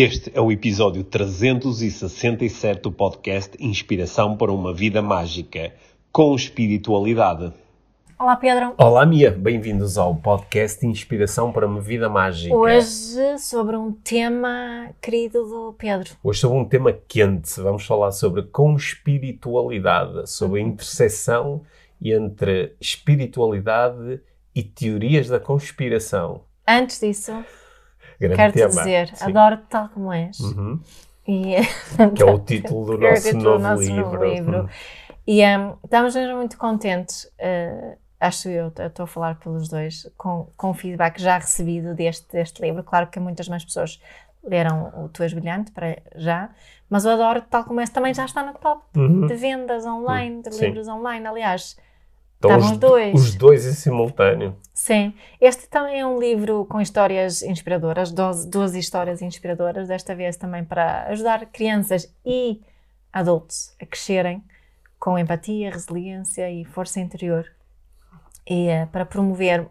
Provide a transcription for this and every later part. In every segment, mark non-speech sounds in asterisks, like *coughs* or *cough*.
Este é o episódio 367 do podcast Inspiração para uma Vida Mágica, com espiritualidade. Olá, Pedro. Olá, Mia. Bem-vindos ao podcast Inspiração para uma Vida Mágica. Hoje sobre um tema querido do Pedro. Hoje sobre um tema quente. Vamos falar sobre conspiritualidade, sobre a Uhum. interseção entre espiritualidade e teorias da conspiração. Antes disso, Grande quero-te tema. dizer, Sim. adoro-te tal como és. Uhum. E, *laughs* Que é o título do nosso novo do nosso livro. novo livro. E hum, estamos mesmo muito contentes, eh, acho eu, estou a falar pelos dois, com, com o feedback já recebido deste, deste livro. Claro que muitas mais pessoas leram o Tu És Brilhante para já, mas o Adoro, tal como esse, também já está no top Uhum. de vendas online, de Sim. livros online. Aliás, Então, Estavam os, dois. os dois em simultâneo. Sim, este também é um livro com histórias inspiradoras, duas, duas histórias inspiradoras, desta vez também para ajudar crianças e adultos a crescerem com empatia, resiliência e força interior e eh, para promover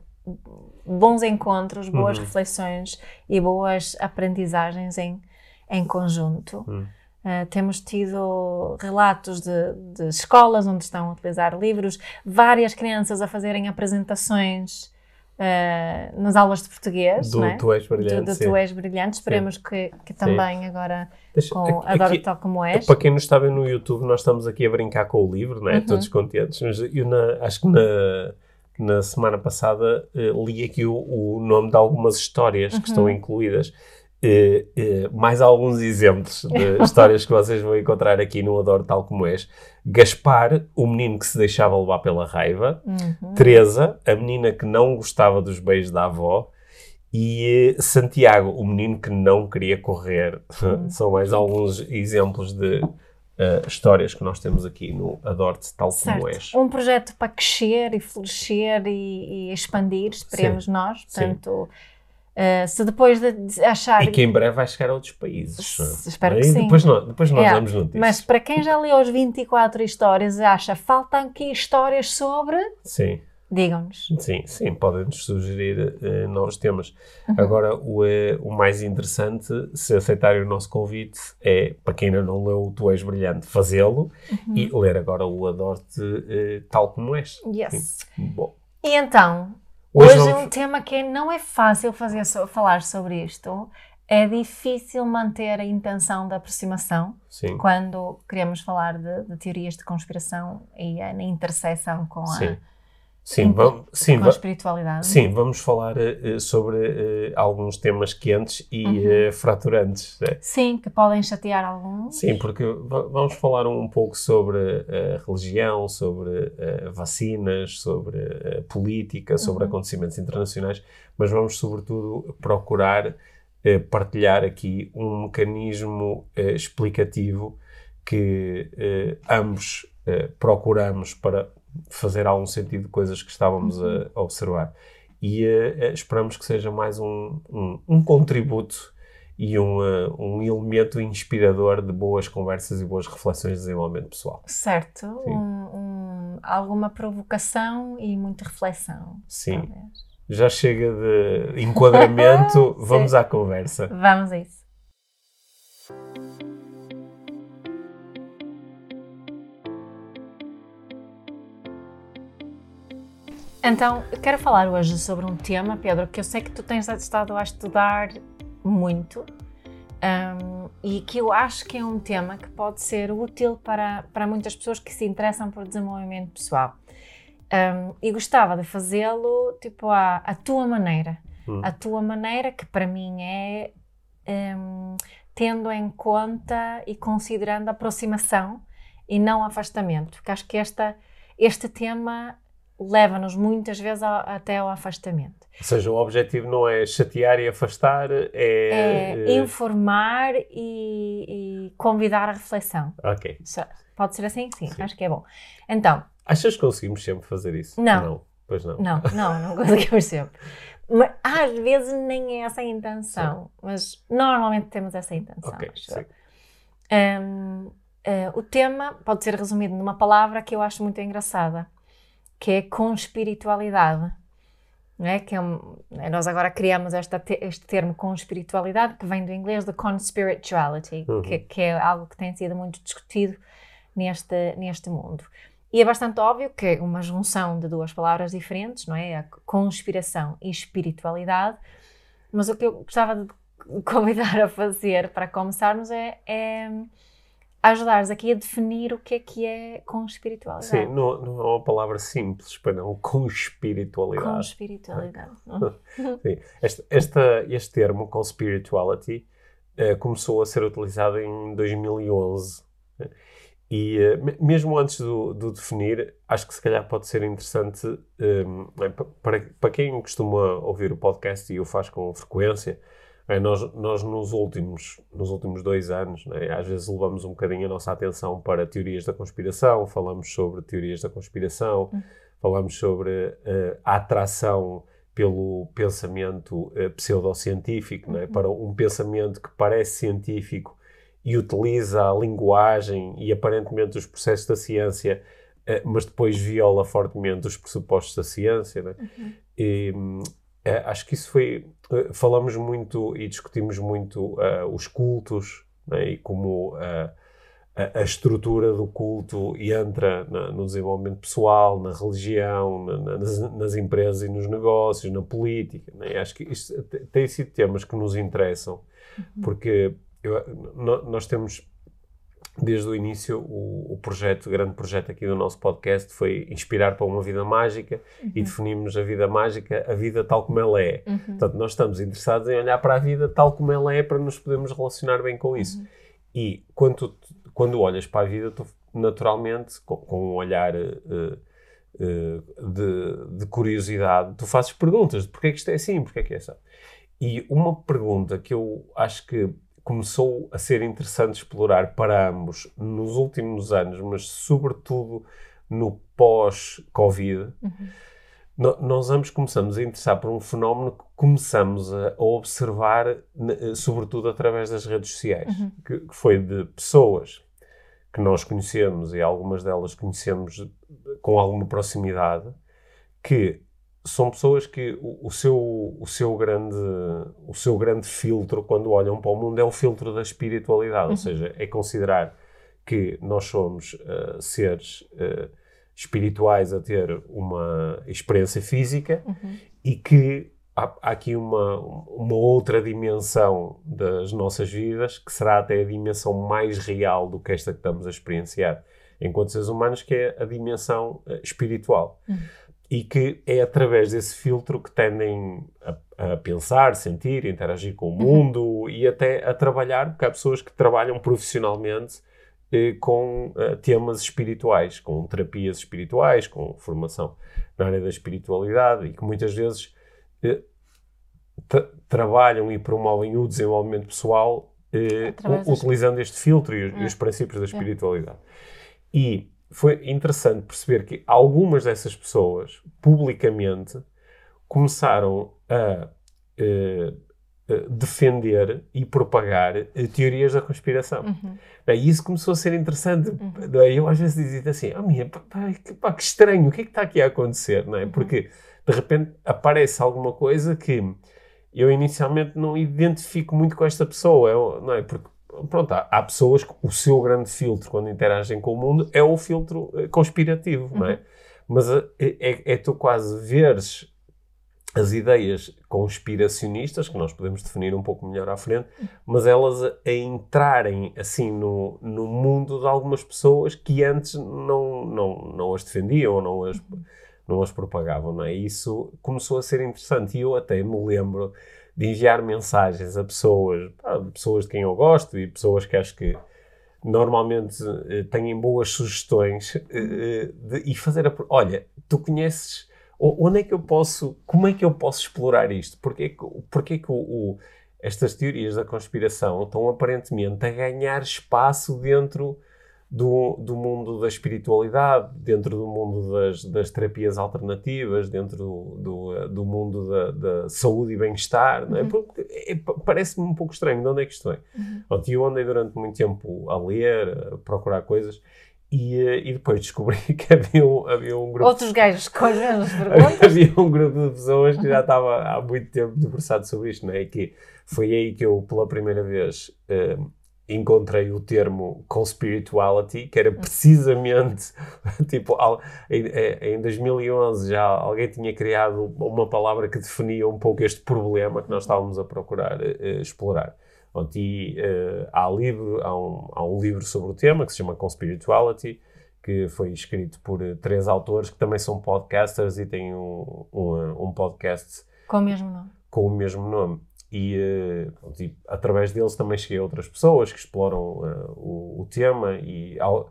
bons encontros, boas Uhum. reflexões e boas aprendizagens em, em conjunto. Hum. Uh, temos tido relatos de, de escolas onde estão a utilizar livros, várias crianças a fazerem apresentações uh, nas aulas de português, Do é? Tu És do, Brilhante. do sim. Tu És Brilhante. Esperemos que, que também agora Deixa- com aqui- Adoro Tal Como És. Para quem nos está vendo no YouTube, nós estamos aqui a brincar com o livro, não é? Uhum. Todos contentes. Mas eu na- acho que na, na semana passada eh, li aqui o, o nome de algumas histórias que Uhum. estão incluídas. Eh, eh, mais alguns exemplos de *laughs* histórias que vocês vão encontrar aqui no Adoro Tal Como És. Gaspar, o menino que se deixava levar pela raiva. Uhum. Teresa, a menina que não gostava dos beijos da avó, e eh, Santiago, o menino que não queria correr. Hum. *laughs* São mais alguns exemplos de histórias que nós temos aqui no Adoro-te Tal Como És. Certo. Um projeto para crescer e florescer e, e expandir, esperemos nós. Sim. Uh, se depois de achar. E que em breve vai chegar a outros países. S- espero que sim. Depois nós, depois nós É, damos notícias. Mas para quem já leu as 24 histórias e acha faltam aqui histórias sobre, Sim, digam-nos. sim, sim, podem-nos sugerir eh, novos temas. Uhum. Agora, o, eh, o mais interessante, se aceitarem o nosso convite, é, para quem ainda não leu o Tu És Brilhante, fazê-lo Uhum. e ler agora o Adoro-te eh, Tal Como És. Yes. Bom, E então, Hoje hoje, é um tema que não é fácil fazer, falar sobre isto. É difícil manter a intenção da aproximação sim, quando queremos falar de, de teorias de conspiração e a, na interseção com a, sim. Sim, vamos, sim, com a espiritualidade. sim, vamos falar eh, sobre eh, alguns temas quentes e Uhum. eh, fraturantes. né? Sim, que podem chatear alguns. Sim, porque va- vamos falar um pouco sobre a religião, sobre vacinas, sobre política, sobre Uhum. acontecimentos internacionais, mas vamos, sobretudo, procurar partilhar aqui um mecanismo explicativo que ambos procuramos para fazer algum sentido de coisas que estávamos a, a observar. E eh, esperamos que seja mais um, um, um contributo e um, eh, um elemento inspirador de boas conversas e boas reflexões de desenvolvimento pessoal. Certo, um- um- alguma provocação e muita reflexão. Sim. talvez. Já chega de enquadramento, *laughs* vamos à conversa. Vamos a isso. Então, eu quero falar hoje sobre um tema, Pedro, que eu sei que tu tens estado a estudar muito hum, e que eu acho que é um tema que pode ser útil para, para muitas pessoas que se interessam por desenvolvimento pessoal. Hum, e gostava de fazê-lo tipo à, à tua maneira. Hum. A tua maneira, que para mim é hum, tendo em conta e considerando aproximação e não afastamento. Porque acho que esta, este tema leva-nos muitas vezes ao- até ao afastamento. Ou seja, o objetivo não é chatear e afastar, é. É eh, informar e, e convidar a reflexão. Ok. Pode ser assim? Sim, Sim. acho que é bom. Então, Achas que conseguimos sempre fazer isso? Não. Pois não. Não, *laughs* não, não conseguimos sempre. Mas às vezes nem é essa a intenção, mas normalmente temos essa intenção. Ok, acho eu. sim. Hum, eh, o tema pode ser resumido numa palavra que eu acho muito engraçada, que é conspiritualidade. é? que é um, né, nós agora criamos esta, este termo com espiritualidade, que vem do inglês de conspirituality, uhum. que, que, é algo que tem sido muito discutido neste, neste mundo. E é bastante óbvio que é uma junção de duas palavras diferentes, não é? A conspiração e espiritualidade. Mas o que eu gostava de convidar a fazer para começarmos é, é ajudares aqui a definir o que é que é com espiritualidade. Sim, não, não é uma palavra simples para não, com espiritualidade. Com espiritualidade. *laughs* Sim. Este, este, este termo, com spirituality, eh, começou a ser utilizado em 2011. E uh, mesmo antes do, do, definir, acho que se calhar pode ser interessante um, ehm, para, para quem costuma ouvir o podcast e o faz com frequência, é, nós, nós nos, últimos, nos últimos dois anos, né, às vezes levamos um bocadinho a nossa atenção para teorias da conspiração, falamos sobre teorias da conspiração, uhum. falamos sobre uh, a atração pelo pensamento uh, pseudocientífico, né, para um pensamento que parece científico e utiliza a linguagem e aparentemente os processos da ciência, uh, mas depois viola fortemente os pressupostos da ciência. Né? Uhum. E, é, acho que isso foi. Uh, falamos muito e discutimos muito uh, os cultos né, e como a, a, estrutura do culto entra na, no desenvolvimento pessoal, na religião, na, nas, nas, empresas e nos negócios, na política. Né? Acho que isto tem sido temas que nos interessam, uhum. porque eu, nós temos desde o início, o, o, projeto, o grande projeto aqui do nosso podcast foi inspirar para uma vida mágica uhum. e definimos a vida mágica, a vida tal como ela é. Uhum. Portanto, nós estamos interessados em olhar para a vida tal como ela é para nos podermos relacionar bem com isso. Uhum. E quando, quando olhas para a vida, tu, naturalmente, com, com um olhar uh, uh, de, de, curiosidade, tu fazes perguntas de porquê é que isto é assim, porquê é que é assim. E uma pergunta que eu acho que começou a ser interessante explorar para ambos nos últimos anos, mas sobretudo no pós-Covid, uhum. no, nós ambos começamos a interessar por um fenómeno que começamos a, a observar, sobretudo através das redes sociais, uhum. que, que, foi de pessoas que nós conhecemos e algumas delas conhecemos com alguma proximidade, que são pessoas que o, o, seu, o, seu grande, o seu grande filtro, quando olham para o mundo, é o filtro da espiritualidade. Uhum. Ou seja, é considerar que nós somos uh, seres uh, espirituais a ter uma experiência física uhum. e que há, há, aqui uma, uma outra dimensão das nossas vidas, que será até a dimensão mais real do que esta que estamos a experienciar enquanto seres humanos, que é a dimensão uh, espiritual. Uhum e que é através desse filtro que tendem a, a pensar, sentir, interagir com o uhum. mundo uhum. e até a trabalhar, porque há pessoas que trabalham profissionalmente eh, com eh, temas espirituais, com terapias espirituais, com formação na área da espiritualidade e que muitas vezes eh, trabalham e promovem o desenvolvimento pessoal eh, utilizando este filtro e, é. e os princípios da é. espiritualidade. E foi interessante perceber que algumas dessas pessoas, publicamente, começaram a uh, defender e propagar uh, teorias da conspiração. Uhum. E isso começou a ser interessante. Uhum. Eu às vezes dizia assim, oh, minha, pá, pá, que estranho, o que é que está aqui a acontecer? Não é? Uhum. Porque de repente aparece alguma coisa que eu inicialmente não identifico muito com esta pessoa, eu, não é? Porque pronto, há, há, pessoas que o seu grande filtro quando interagem com o mundo é o filtro eh, conspirativo, uhum. não é? Uhum. Mas é, é, é, tu quase veres as ideias conspiracionistas, que nós podemos definir um pouco melhor à frente, mas elas a, a entrarem assim no, no mundo de algumas pessoas que antes não, não, não as defendiam ou não as, não as propagavam, não é? E isso começou a ser interessante e eu até me lembro de enviar mensagens a pessoas, pessoas de quem eu gosto e pessoas que acho que normalmente eh, têm boas sugestões eh, de, e fazer a, olha, tu conheces onde é que eu posso, como é que eu posso explorar isto? Porquê que, porquê que o, o, estas teorias da conspiração estão aparentemente a ganhar espaço dentro do, do mundo da espiritualidade, dentro do mundo das, das terapias alternativas, dentro do, do, do mundo da, da, saúde e bem-estar, é? uhum. é? é, Parece-me um pouco estranho de onde é que isto é. Uhum. eu andei durante muito tempo a ler, a procurar coisas, e, e, depois descobri *laughs* que havia um, havia um grupo. Outros gajos com as mesmas *laughs* perguntas. havia um grupo de pessoas que já estava há muito tempo debruçado sobre isto, não é? Que foi aí que eu, pela primeira vez, uh, encontrei o termo conspirituality, que era precisamente, *laughs* tipo, em, em 2011 já alguém tinha criado uma palavra que definia um pouco este problema que nós estávamos a procurar uh, explorar. E uh, há, livro, há, um, há um livro sobre o tema que se chama Conspirituality, que foi escrito por três autores que também são podcasters e têm um, um, um podcast com o mesmo nome. Com o mesmo nome. E, uh, e, através deles também cheguei a outras pessoas que exploram uh, o, o, tema e, ao,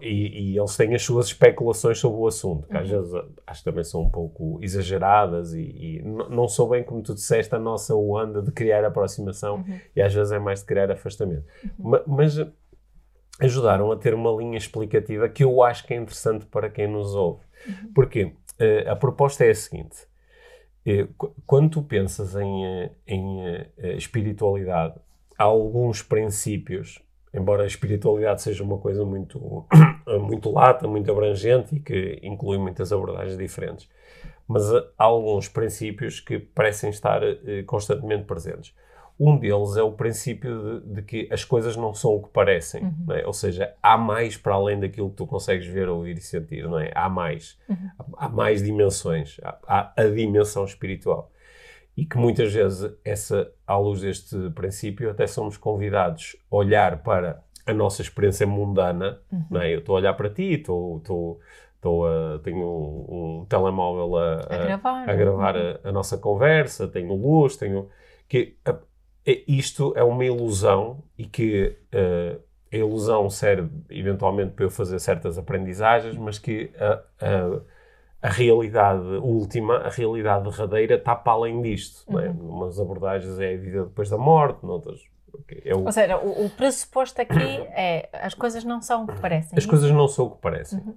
e, e, eles têm as suas especulações sobre o assunto, que uhum. às vezes acho que também são um pouco exageradas e, e não sou bem, como tu disseste, a nossa onda de criar aproximação uhum. e às vezes é mais de criar afastamento. Uhum. Mas, mas ajudaram a ter uma linha explicativa que eu acho que é interessante para quem nos ouve. Uhum. Porque uh, a proposta é a seguinte eh, quando tu pensas em, eh, em eh, espiritualidade, há alguns princípios, embora a espiritualidade seja uma coisa muito, *clears throat* muito lata, muito abrangente e que inclui muitas abordagens diferentes, mas há alguns princípios que parecem estar constantemente presentes. Um deles é o princípio de, de que as coisas não são o que parecem, uhum. é? ou seja, há mais para além daquilo que tu consegues ver, ouvir e sentir, não é? Há mais, uhum. há, há, mais dimensões, há, há, a dimensão espiritual. E que muitas vezes, essa, à luz deste princípio, até somos convidados a olhar para a nossa experiência mundana, uhum. não é? Eu estou a olhar para ti, estou, estou, estou a, tenho um, um telemóvel a, a, a gravar, a, gravar uhum. a, nossa conversa, tenho luz, tenho... que isto é uma ilusão e que uh, a ilusão serve eventualmente para eu fazer certas aprendizagens, mas que a, a, a realidade última, a realidade derradeira, está para além disto. Uhum. É? Uhum. Umas abordagens é a vida depois da morte, noutras é o... Ou seja, o, o, pressuposto aqui *coughs* é as coisas não são o que parecem. As coisas não são o que parecem. Uhum.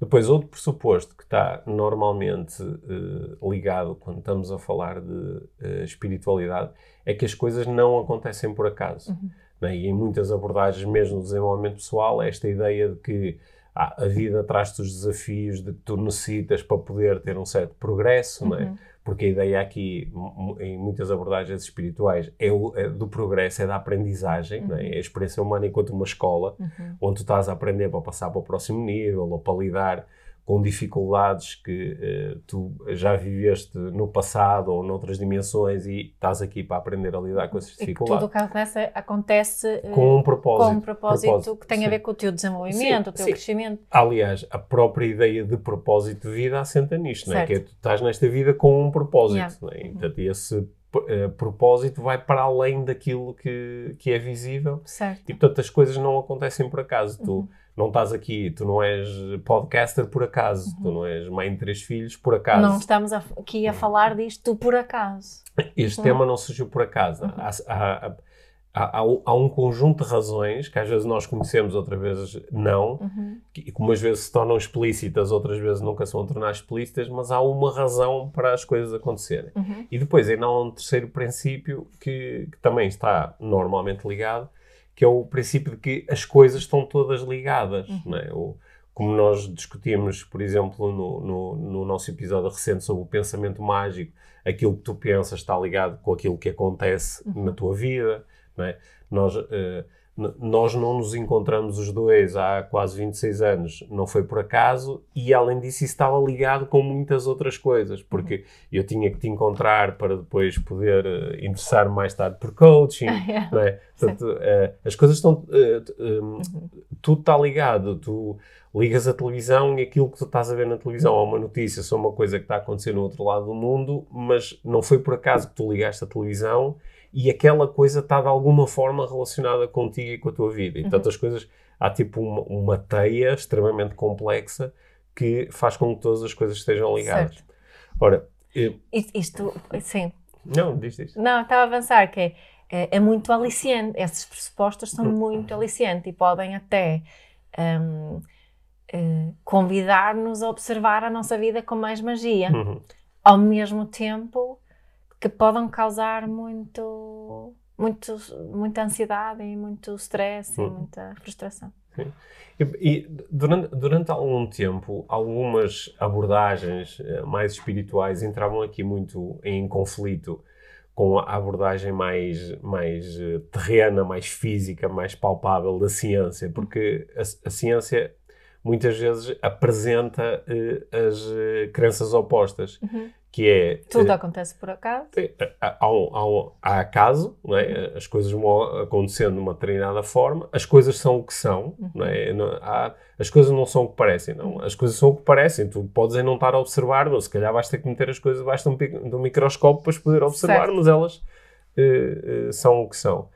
Depois, outro pressuposto que está normalmente uh, ligado quando estamos a falar de uh, espiritualidade é que as coisas não acontecem por acaso. Uhum. Né? E em muitas abordagens, mesmo no desenvolvimento pessoal, é esta ideia de que ah, a vida traz-te os desafios de que tu necessitas para poder ter um certo progresso, uhum. não é? Uhum porque a ideia aqui, em muitas abordagens espirituais, é, o, é do progresso, é da aprendizagem, uhum. é? é? a experiência humana enquanto uma escola, uhum. onde tu estás a aprender para passar para o próximo nível, ou para lidar com dificuldades que uh, tu já viveste no passado ou noutras dimensões e estás aqui para aprender a lidar com essas dificuldades. E tudo o que acontece, acontece uh, com um propósito, com um propósito, propósito que tem sim. a ver com o teu desenvolvimento, sim, o teu sim. crescimento. Aliás, a própria ideia de propósito de vida assenta nisto, não é? que é, tu estás nesta vida com um propósito. Yeah. Não é? Uhum. Portanto, esse uh, propósito vai para além daquilo que, que é visível. Certo. E, portanto, as coisas não acontecem por acaso. Uhum. Tu não estás aqui, tu não és podcaster por acaso, uhum. tu não és mãe de três filhos por acaso. Não estamos aqui a falar disto por acaso. Este uhum. tema não surgiu por acaso. Uhum. Há, há, há, há, um conjunto de razões que às vezes nós conhecemos, outras vezes não, uhum. que umas vezes se tornam explícitas, outras vezes nunca são tornadas explícitas, mas há uma razão para as coisas acontecerem. Uhum. E depois ainda há um terceiro princípio que, que também está normalmente ligado, que é o princípio de que as coisas estão todas ligadas, uhum. não é? O, como nós discutimos, por exemplo, no, no, no, nosso episódio recente sobre o pensamento mágico, aquilo que tu pensas está ligado com aquilo que acontece uhum. na tua vida, não é? Nós, uh, nós não nos encontramos os dois há quase 26 anos, não foi por acaso, e além disso isso estava ligado com muitas outras coisas, porque eu tinha que te encontrar para depois poder uh, interessar mais tarde por coaching, *laughs* não é? Portanto, uh, as coisas estão, uh, um, uhum. tudo está ligado, tu ligas a televisão e aquilo que tu estás a ver na televisão é uma notícia sobre uma coisa que está a acontecer no outro lado do mundo, mas não foi por acaso que tu ligaste a televisão e aquela coisa está de alguma forma relacionada contigo e com a tua vida. E uhum. tantas coisas, há tipo uma, uma, teia extremamente complexa que faz com que todas as coisas estejam ligadas. Certo. Ora, eu... Isto, sim. Não, diz isto. Não, estava a avançar que é, é, é muito aliciante. Esses pressupostos são uhum. muito aliciantes e podem até um, uh, eh, convidar-nos a observar a nossa vida com mais magia. Uhum. Ao mesmo tempo que podem causar muito, muito, muita ansiedade e muito stress e uhum. muita frustração. E, e durante, durante algum tempo, algumas abordagens eh, mais espirituais entravam aqui muito em conflito com a abordagem mais, mais eh, terrena, mais física, mais palpável da ciência, porque a, a ciência muitas vezes apresenta uh, as crenças opostas. Uhum que é... Tudo uh, acontece por acaso? Há, há, há acaso, não é? as coisas vão acontecendo de uma determinada forma, as coisas são o que são, uhum. não é? Não, há, as coisas não são o que parecem, não. As coisas são o que parecem, tu podes não estar a observar, mas se calhar vais ter que meter as coisas debaixo de um, de um microscópio para poder observar, certo. mas elas uh, uh, são o que são.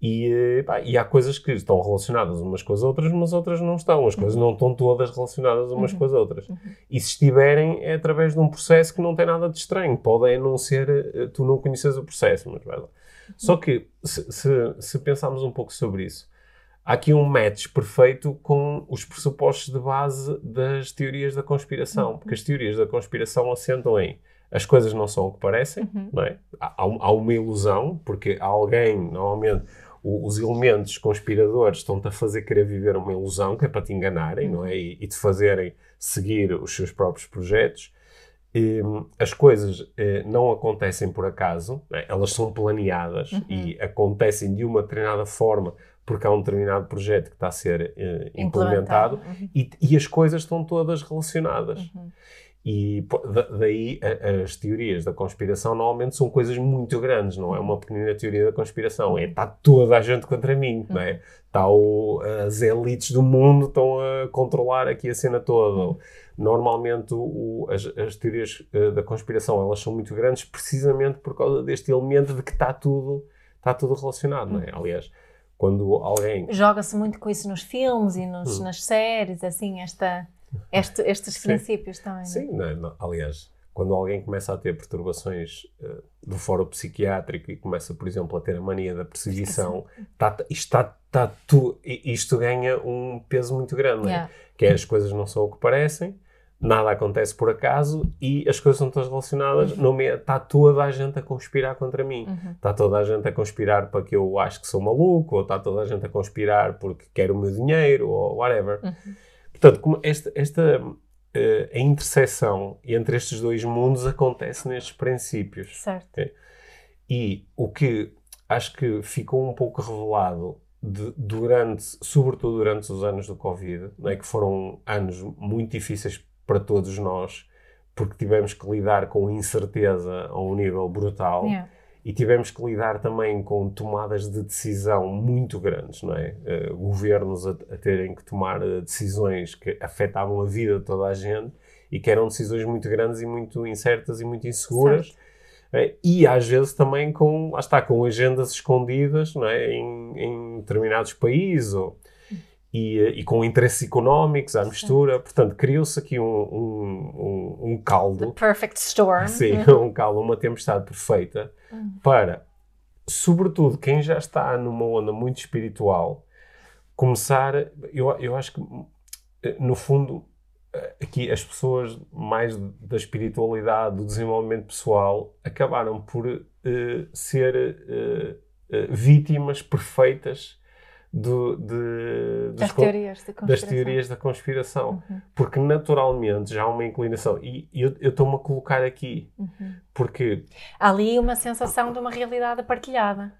E, eh, pá, e há coisas que estão relacionadas umas com as outras, mas outras não estão. As coisas não estão todas relacionadas umas uhum. com as outras. Uhum. E se estiverem, é através de um processo que não tem nada de estranho. Pode é não ser, eh, tu não conheces o processo, mas vai lá. Uhum. Só que, se, se, se pensarmos um pouco sobre isso, há aqui um match perfeito com os pressupostos de base das teorias da conspiração. Uhum. Porque as teorias da conspiração assentam em as coisas não são o que parecem, uhum. não é? Há, há, uma ilusão, porque alguém, normalmente, o, os elementos conspiradores estão-te a fazer querer viver uma ilusão, que é para te enganarem, não é? E, e te fazerem seguir os seus próprios projetos. E, as coisas eh, não acontecem por acaso, é? elas são planeadas uhum. e acontecem de uma determinada forma porque há um determinado projeto que está a ser eh, implementado, implementado. Uhum. E, e, as coisas estão todas relacionadas. Uhum. E daí as teorias da conspiração normalmente são coisas muito grandes, não é uma pequenina teoria da conspiração, é está toda a gente contra mim, não é? Está o, as elites do mundo estão a controlar aqui a cena toda. Normalmente o, as, as, teorias uh, da conspiração elas são muito grandes precisamente por causa deste elemento de que está tudo, está tudo relacionado, não é? Aliás, quando alguém... Joga-se muito com isso nos filmes e nos, hum. nas séries, assim, esta este, estes princípios também. Sim, não, não, aliás, quando alguém começa a ter perturbações uh, do foro psiquiátrico e começa, por exemplo, a ter a mania da perseguição, tá, isto, tá, tá, tu, isto ganha um peso muito grande, é? yeah. que é as coisas não são o que parecem, nada acontece por acaso e as coisas são todas relacionadas. Uhum. Está toda a gente a conspirar contra mim. Uhum. Está toda a gente a conspirar para que eu acho que sou maluco, ou está toda a gente a conspirar porque quer o meu dinheiro, ou whatever. Uhum. Portanto, como esta, esta uh, a interseção entre estes dois mundos acontece nestes princípios. Certo. Okay? E o que acho que ficou um pouco revelado de, durante, sobretudo durante os anos do Covid, é que foram anos muito difíceis para todos nós, porque tivemos que lidar com incerteza a um nível brutal. Yeah e tivemos que lidar também com tomadas de decisão muito grandes, não é? Uh, governos a, a, terem que tomar uh, decisões que afetavam a vida de toda a gente e que eram decisões muito grandes e muito incertas e muito inseguras. Uh, e às vezes também com, lá está, com agendas escondidas não é? em, em determinados países ou, e, e, com interesses económicos à mistura. Sim. Portanto, criou-se aqui um, um, um, um caldo. The perfect storm. Sim, *laughs* um caldo, uma tempestade perfeita uhum. para, sobretudo, quem já está numa onda muito espiritual, começar. Eu, eu acho que, no fundo, aqui as pessoas mais da espiritualidade, do desenvolvimento pessoal, acabaram por uh, ser uh, uh, vítimas perfeitas do, de, das, teorias das, teorias da conspiração. Uhum. Porque naturalmente já há uma inclinação. E eu estou-me a colocar aqui. Uhum. Porque. Há ali uma sensação de uma realidade partilhada.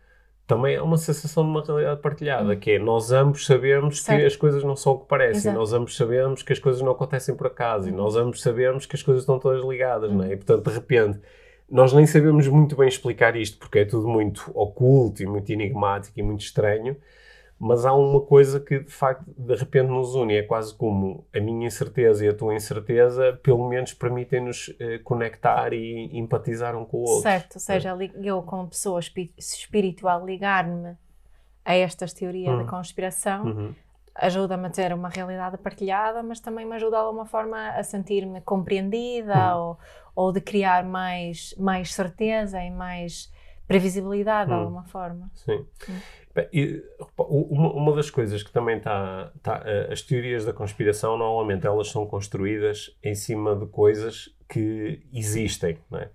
Também é uma sensação de uma realidade partilhada, uhum. que é nós ambos sabemos certo. que as coisas não são o que parecem, Exato. nós ambos sabemos que as coisas não acontecem por acaso, e uhum. nós ambos sabemos que as coisas estão todas ligadas, não é? Uhum. E portanto, de repente, nós nem sabemos muito bem explicar isto, porque é tudo muito oculto e muito enigmático e muito estranho, mas há uma coisa que de facto de repente nos une, é quase como a minha incerteza e a tua incerteza, pelo menos permitem-nos eh, conectar e empatizar um com o outro. Certo, ou seja, é. eu como pessoa espiritual ligar-me a estas teorias uhum. da conspiração uhum. ajuda-me a ter uma realidade partilhada, mas também me ajuda de alguma forma a sentir-me compreendida uhum. ou, ou de criar mais, mais certeza e mais previsibilidade de hum. alguma forma. Sim. Hum. E, uma, uma, das coisas que também está, tá, eh, as teorias da conspiração normalmente elas são construídas em cima de coisas que existem, não é?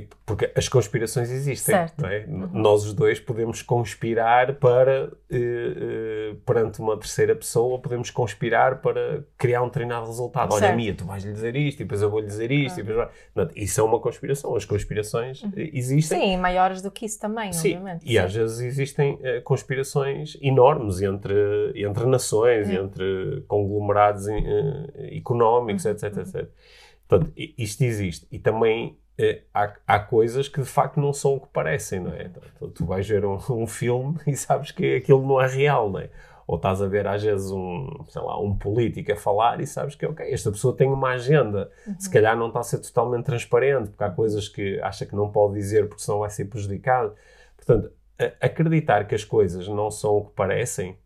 Porque as conspirações existem, é? Nós os dois podemos conspirar para, eh, eh, perante uma terceira pessoa, podemos conspirar para criar um determinado resultado. Olha, Certo. Mia, tu vais lhe dizer isto, e depois eu vou-lhe dizer isto, e depois isso é uma conspiração. As conspirações eh, existem. Sim, maiores do que isso também, Sim, obviamente. e às vezes existem eh, conspirações enormes entre, entre nações, Hum. entre conglomerados eh, económicos, Uhum, etc, etc. Portanto, isto existe. E também eh, há, há coisas que de facto não são o que parecem, não é? Então, tu vais ver um, um filme *laughs* e sabes que aquilo não é real, não é? Ou estás a ver às vezes um, sei lá, um político a falar e sabes que, ok, esta pessoa tem uma agenda. Se calhar não está a ser totalmente transparente, porque há coisas que acha que não pode dizer porque senão vai ser prejudicado. Portanto, a- acreditar que as coisas não são o que parecem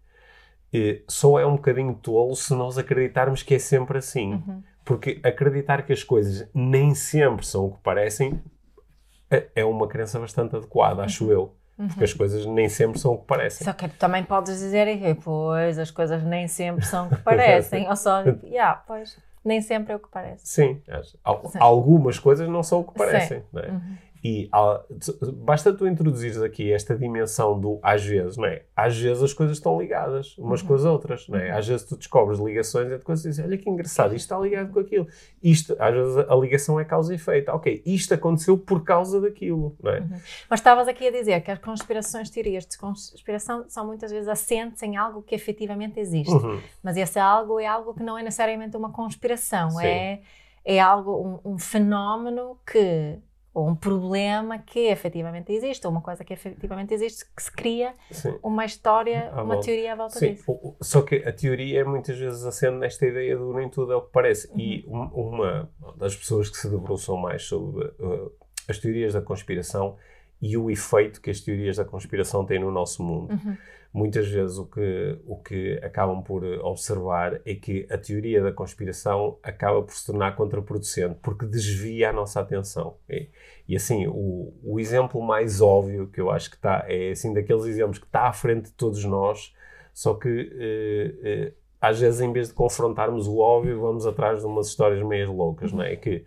eh, só é um bocadinho tolo se nós acreditarmos que é sempre assim. Uhum. Porque acreditar que as coisas nem sempre são o que parecem é- é uma crença bastante adequada, acho eu. Porque as coisas nem sempre são o que parecem. Só que tu também podes dizer que, pois, as coisas nem sempre são o *laughs* que parecem. Ou só, yeah, pois, nem sempre é o que parece. Sim, as- al- Sim. algumas coisas não são o que parecem. não é? E basta tu introduzires aqui esta dimensão do às vezes, não é? Às vezes as coisas estão ligadas umas com as outras, não é? Às vezes tu descobres ligações entre coisas e dizes, olha que engraçado, isto está ligado com aquilo. Isto, às vezes a ligação é causa e efeito. Ok, isto aconteceu por causa daquilo, não é? Mas estavas aqui a dizer que as conspirações, teorias de conspiração, são muitas vezes assentes em algo que efetivamente existe. Uhum. Mas esse algo é algo que não é necessariamente uma conspiração, Sim. é, é algo, um, um fenómeno que, ou um problema que efetivamente existe, ou uma coisa que efetivamente existe, que se cria Sim. uma história, À uma volta. teoria à volta Sim, disso. o- só que a teoria muitas vezes acende nesta ideia do nem tudo é o que parece. E Uhum. um- uma das pessoas que se debruçam mais sobre uh, as teorias da conspiração e o efeito que as teorias da conspiração têm no nosso mundo. Uhum. Muitas vezes o que, o que acabam por uh, observar é que a teoria da conspiração acaba por se tornar contraproducente, porque desvia a nossa atenção. ok? E assim, o, o exemplo mais óbvio que eu acho que está, é assim, daqueles exemplos que está à frente de todos nós, só que eh, eh, às vezes em vez de confrontarmos o óbvio, vamos atrás de umas histórias meias loucas, não é? Que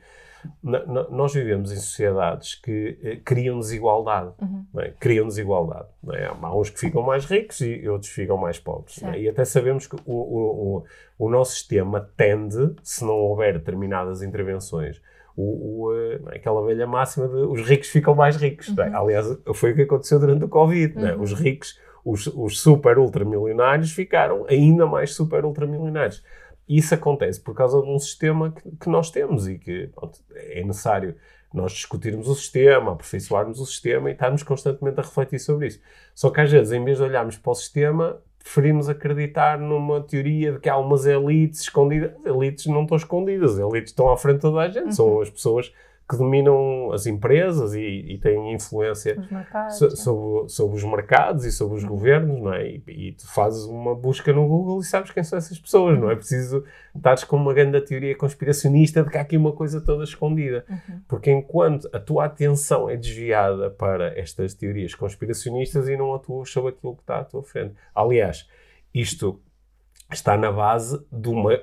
nós vivemos em sociedades que eh, criam desigualdade, Uhum. é? criam desigualdade. É? Há uns que ficam mais ricos e outros ficam mais pobres. é? E até sabemos que o, o, o, o nosso sistema tende, se não houver determinadas intervenções, o, eh, é? aquela velha máxima de os ricos ficam mais ricos. é? Aliás, foi o que aconteceu durante o Covid. é? Os ricos, os, os super ultramilionários, ficaram ainda mais super ultramilionários. Isso acontece por causa de um sistema que, que nós temos e que pronto, é necessário nós discutirmos o sistema, aperfeiçoarmos o sistema e estarmos constantemente a refletir sobre isso. Só que às vezes, em vez de olharmos para o sistema, preferimos acreditar numa teoria de que há umas elites escondidas. As elites não estão escondidas, as elites estão à frente de toda a gente, são as pessoas que dominam as empresas e, e têm influência Os mercados. so- sobre, sobre os mercados e sobre os governos, não é? E, e tu fazes uma busca no Google e sabes quem são essas pessoas, não é preciso estares com uma grande teoria conspiracionista de que há aqui uma coisa toda escondida. Porque enquanto a tua atenção é desviada para estas teorias conspiracionistas e não atuas sobre aquilo que está à tua frente. Aliás, isto está na base de uma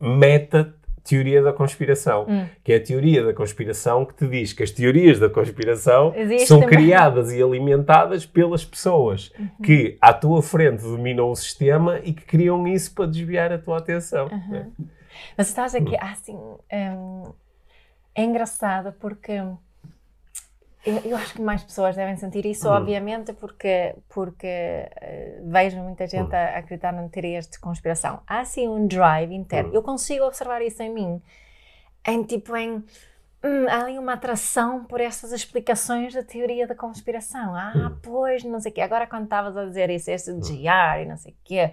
meta teoria da conspiração, Hum. que é a teoria da conspiração que te diz que as teorias da conspiração Existem, são mas- criadas e alimentadas pelas pessoas Uhum. que à tua frente dominam o sistema e que criam isso para desviar a tua atenção. Uhum. né? Mas estás aqui, assim, hum, é engraçado porque eu, eu acho que mais pessoas devem sentir isso, Hum. obviamente, porque, porque eh, vejo muita gente Hum. a acreditar em teorias de conspiração. Há assim um drive interno, Hum. eu consigo observar isso em mim, em tipo, em. hum, há ali uma atração por essas explicações da teoria da conspiração. Ah, pois, não sei o quê. Agora, quando estavas a dizer isso, este e não sei o quê,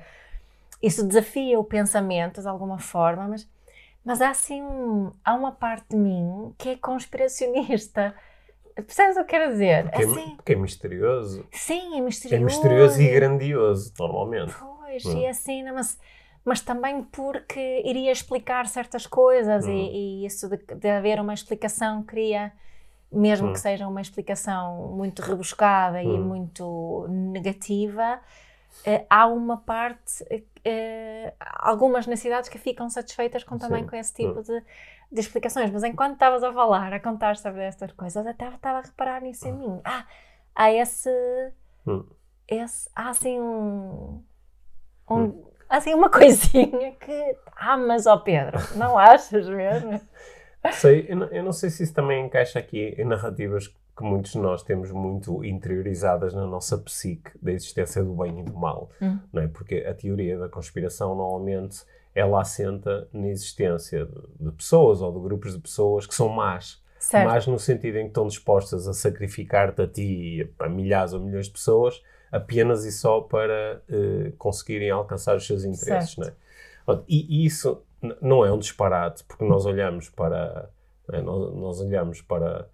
isso desafia o pensamento de alguma forma, mas, mas há assim um, há uma parte de mim que é conspiracionista. Percebes o que eu quero dizer? Porque, é, assim, porque é misterioso. sim, é É misterioso. misterioso e grandioso, normalmente. Pois, Hum. e assim, não, mas, mas também porque iria explicar certas coisas Hum. e, e isso de, de haver uma explicação cria, mesmo Hum. que seja uma explicação muito rebuscada e Hum. muito negativa, uh, há uma parte, uh, algumas nas cidades que ficam satisfeitas com, também Sim. com esse tipo de, de, explicações. Mas enquanto estavas a falar, a contar sobre estas coisas, eu estava a reparar nisso em mim. Ah, há esse. Hum. esse há assim um. um hum. Assim, uma *laughs* coisinha que. Ah, mas ó oh Pedro, não *laughs* achas mesmo? sei, eu não, eu não sei se isso também encaixa aqui em narrativas que muitos de nós temos muito interiorizadas na nossa psique da existência do bem e do mal, hum. não é? Porque a teoria da conspiração normalmente ela assenta na existência de, de pessoas ou de grupos de pessoas que são más. Certo. No sentido em que estão dispostas a sacrificar-te a ti e a milhares ou milhões de pessoas apenas e só para uh, conseguirem alcançar os seus interesses, certo. não é? E, e isso não é um disparate, porque nós olhamos para, é? nós, nós, olhamos para,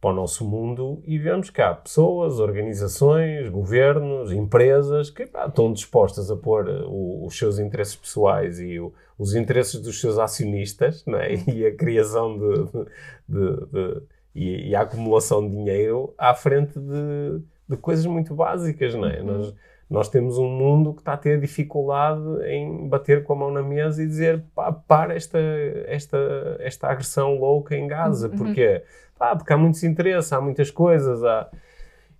para o nosso mundo e vemos que há pessoas, organizações, governos, empresas que pá, estão dispostas a pôr o, os seus interesses pessoais e o, os interesses dos seus acionistas é? *laughs* e a criação de, de, de e, e, a acumulação de dinheiro à frente de, de coisas muito básicas, não é? Uhum. Nós, nós temos um mundo que está a ter dificuldade em bater com a mão na mesa e dizer pá, para esta, esta, esta agressão louca em Gaza. Uhum. Porquê? Pá, porque há muitos interesses, há muitas coisas, há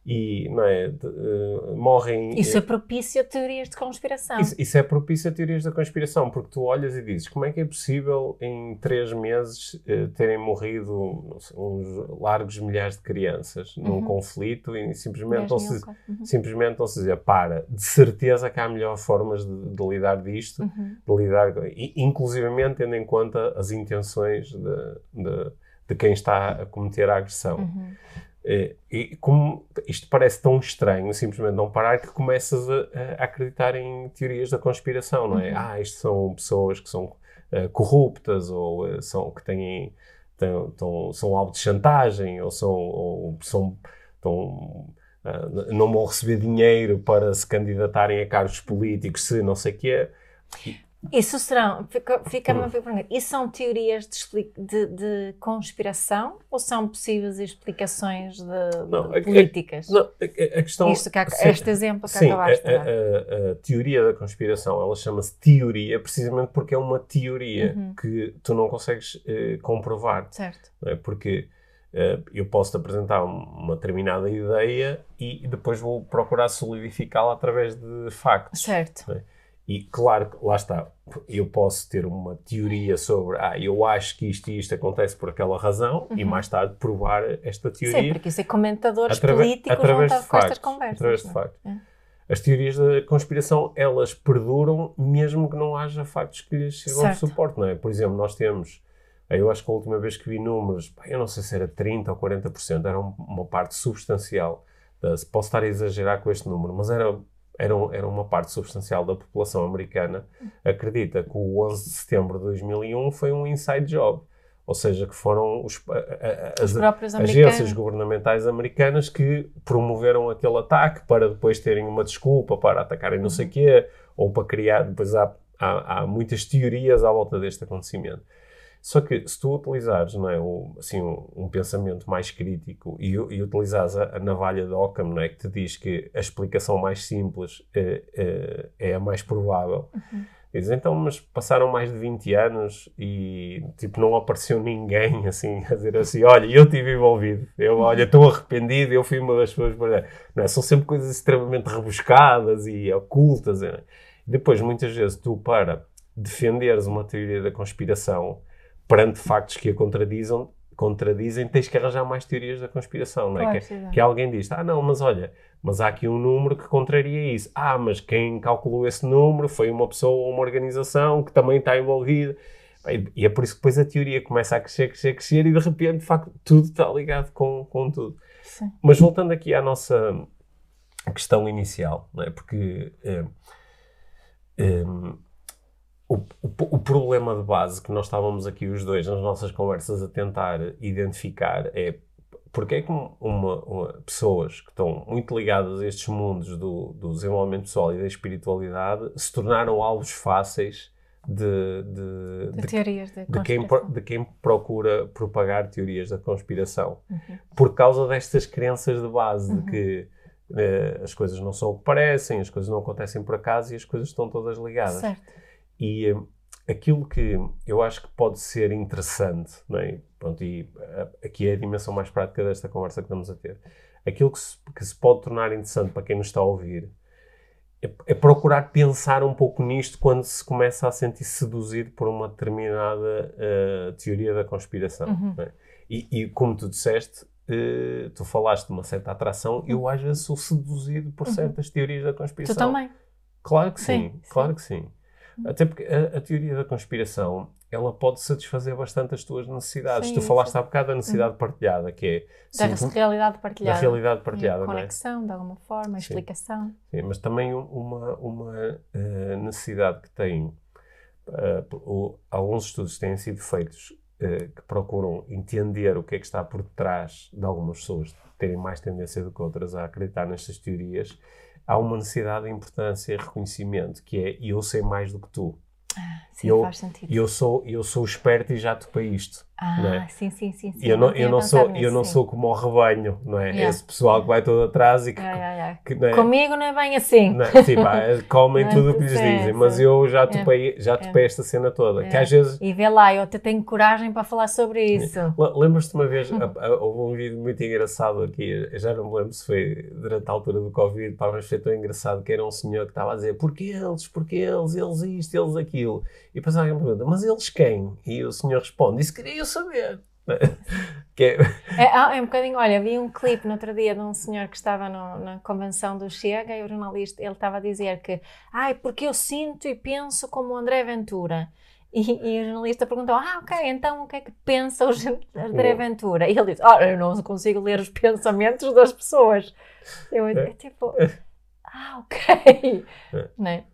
e não é, de, uh, morrem. Isso é propício a teorias de conspiração. Isso, isso, é propício a teorias da conspiração, porque tu olhas e dizes como é que é possível em três meses uh, terem morrido sei, uns largos milhares de crianças uhum. num conflito e simplesmente não, se, uhum. simplesmente não se dizer para, de certeza que há melhores formas de, de lidar disto, uhum. de lidar, e, inclusivamente tendo em conta as intenções de, de, de quem está a cometer a agressão. Uhum. Eh, e como isto parece tão estranho, simplesmente não parar, que começas a, a acreditar em teorias da conspiração, não é? Uhum. Ah, isto são pessoas que são uh, corruptas ou uh, são, que têm, tão, tão, são alvo de chantagem ou são, ou são tão, uh, não vão receber dinheiro para se candidatarem a cargos políticos se não sei o que é. Isso serão, fica-me fica a pergunta, isso são teorias de, de, de, conspiração ou são possíveis explicações de, não, de políticas? A, não, a, a questão... Isto que, sim, este exemplo que sim, acabaste de dar. A, a, teoria da conspiração, ela chama-se teoria precisamente porque é uma teoria uhum. que tu não consegues uh, comprovar. Certo. É? Porque uh, eu posso-te apresentar uma determinada ideia e depois vou procurar solidificá-la através de factos. Certo. É? E claro que lá está, eu posso ter uma teoria sobre, ah, eu acho que isto e isto acontece por aquela razão, uhum. e mais tarde provar esta teoria. Sim, porque isso é comentadores através, políticos através de factos, conversas. Através de é? factos. É. As teorias da conspiração, elas perduram mesmo que não haja factos que lhes sirvam de suporte, não é? Por exemplo, nós temos, eu acho que a última vez que vi números, eu não sei se era 30% ou 40%, era uma parte substancial, posso estar a exagerar com este número, mas era era, era uma parte substancial da população americana acredita que o 11 de setembro de 2001 foi um inside job. Ou seja, que foram os, as agências governamentais americanas que promoveram aquele ataque para depois terem uma desculpa para atacarem não sei o quê, ou para criar. Depois há, há, há muitas teorias à volta deste acontecimento. Só que se tu utilizares não é, o, assim, um, um, pensamento mais crítico e, e utilizares a, a, navalha de Occam, não é, que te diz que a explicação mais simples é, é, é a mais provável, uhum. dizes, então, mas passaram mais de 20 anos e tipo, não apareceu ninguém *laughs* assim a dizer assim: olha, eu estive envolvido, eu, olha, estou arrependido, eu fui uma das pessoas. Não é? São sempre coisas extremamente rebuscadas e ocultas. É? Depois, muitas vezes, tu, para defenderes uma teoria da conspiração, perante factos que a contradizem, contradizem, tens que arranjar mais teorias da conspiração, não é? Claro, que, que, alguém diz, ah não, mas olha, mas há aqui um número que contraria isso. Ah, mas quem calculou esse número foi uma pessoa ou uma organização que também está envolvida. E é por isso que depois a teoria começa a crescer, crescer, crescer e de repente, de facto, tudo está ligado com, com tudo. Sim. Mas voltando aqui à nossa questão inicial, não é? Porque... Eh, eh, o, o, o, problema de base que nós estávamos aqui os dois nas nossas conversas a tentar identificar é porque é que uma, uma, pessoas que estão muito ligadas a estes mundos do, do, desenvolvimento pessoal e da espiritualidade se tornaram alvos fáceis de, de, de, de teorias de, de, quem, de quem procura propagar teorias da conspiração. Uhum. Por causa destas crenças de base uhum. de que Uh, as coisas não são o que parecem, as coisas não acontecem por acaso e as coisas estão todas ligadas. Certo. E uh, aquilo que eu acho que pode ser interessante, não é? Pronto, e uh, aqui é a dimensão mais prática desta conversa que estamos a ter. Aquilo que se, que se pode tornar interessante para quem nos está a ouvir é, é, procurar pensar um pouco nisto quando se começa a sentir seduzido por uma determinada teoria da conspiração. Uhum. É? E, e, como tu disseste, uh, tu falaste de uma certa atração, eu às vezes sou seduzido por uhum. certas teorias da conspiração. Tu também? Claro que sim, sim claro sim. que sim. Até porque a, a, teoria da conspiração, ela pode satisfazer bastante as tuas necessidades. Sim, tu falaste sim. há bocado da necessidade participada, que é... Da sim, realidade partilhada. Da realidade partilhada, conexão, é? de alguma forma, explicação. Sim, mas também uma, uma uh, necessidade que tem... Uh, alguns estudos têm sido feitos eh, que procuram entender o que é que está por detrás de algumas pessoas terem mais tendência do que outras a acreditar nestas teorias, há uma necessidade de importância e reconhecimento, que é eu sei mais do que tu. Ah, sim, eu, faz sentido. Eu sou, eu sou esperto e já topei isto. Ah, é? sim, sim, sim. sim. Eu não, eu não, sou, nisso, eu não sou como o rebanho, não é? Yeah. Esse pessoal que vai todo atrás e que. Yeah, yeah, que não é, Comigo não é bem assim. Não, sim, pá, *laughs* comem tudo o que lhes dizem, mas eu já topei, já topei esta cena toda. Que às vezes. E vê lá, eu até tenho coragem para falar sobre isso. Lembras-te uma vez, *laughs* houve um vídeo muito engraçado aqui, já não me lembro se foi durante a altura do Covid, pá, mas foi tão engraçado que era um senhor que estava a dizer porque eles, porque eles, eles isto, eles aquilo. E depois alguém pergunta, mas eles quem? E o senhor responde, isso queria saber. *laughs* que é... É, é um bocadinho, olha, vi um clipe no outro dia de um senhor que estava no, na convenção do Chega e o jornalista, ele estava a dizer que, ai, porque eu sinto e penso como o André Ventura. E, e, o jornalista perguntou: Ah, ok, então o que é que pensa o André Ventura? E ele disse: Ah, eu não consigo ler os pensamentos das pessoas. Eu, é. tipo, *laughs* ah, ok. É. Né?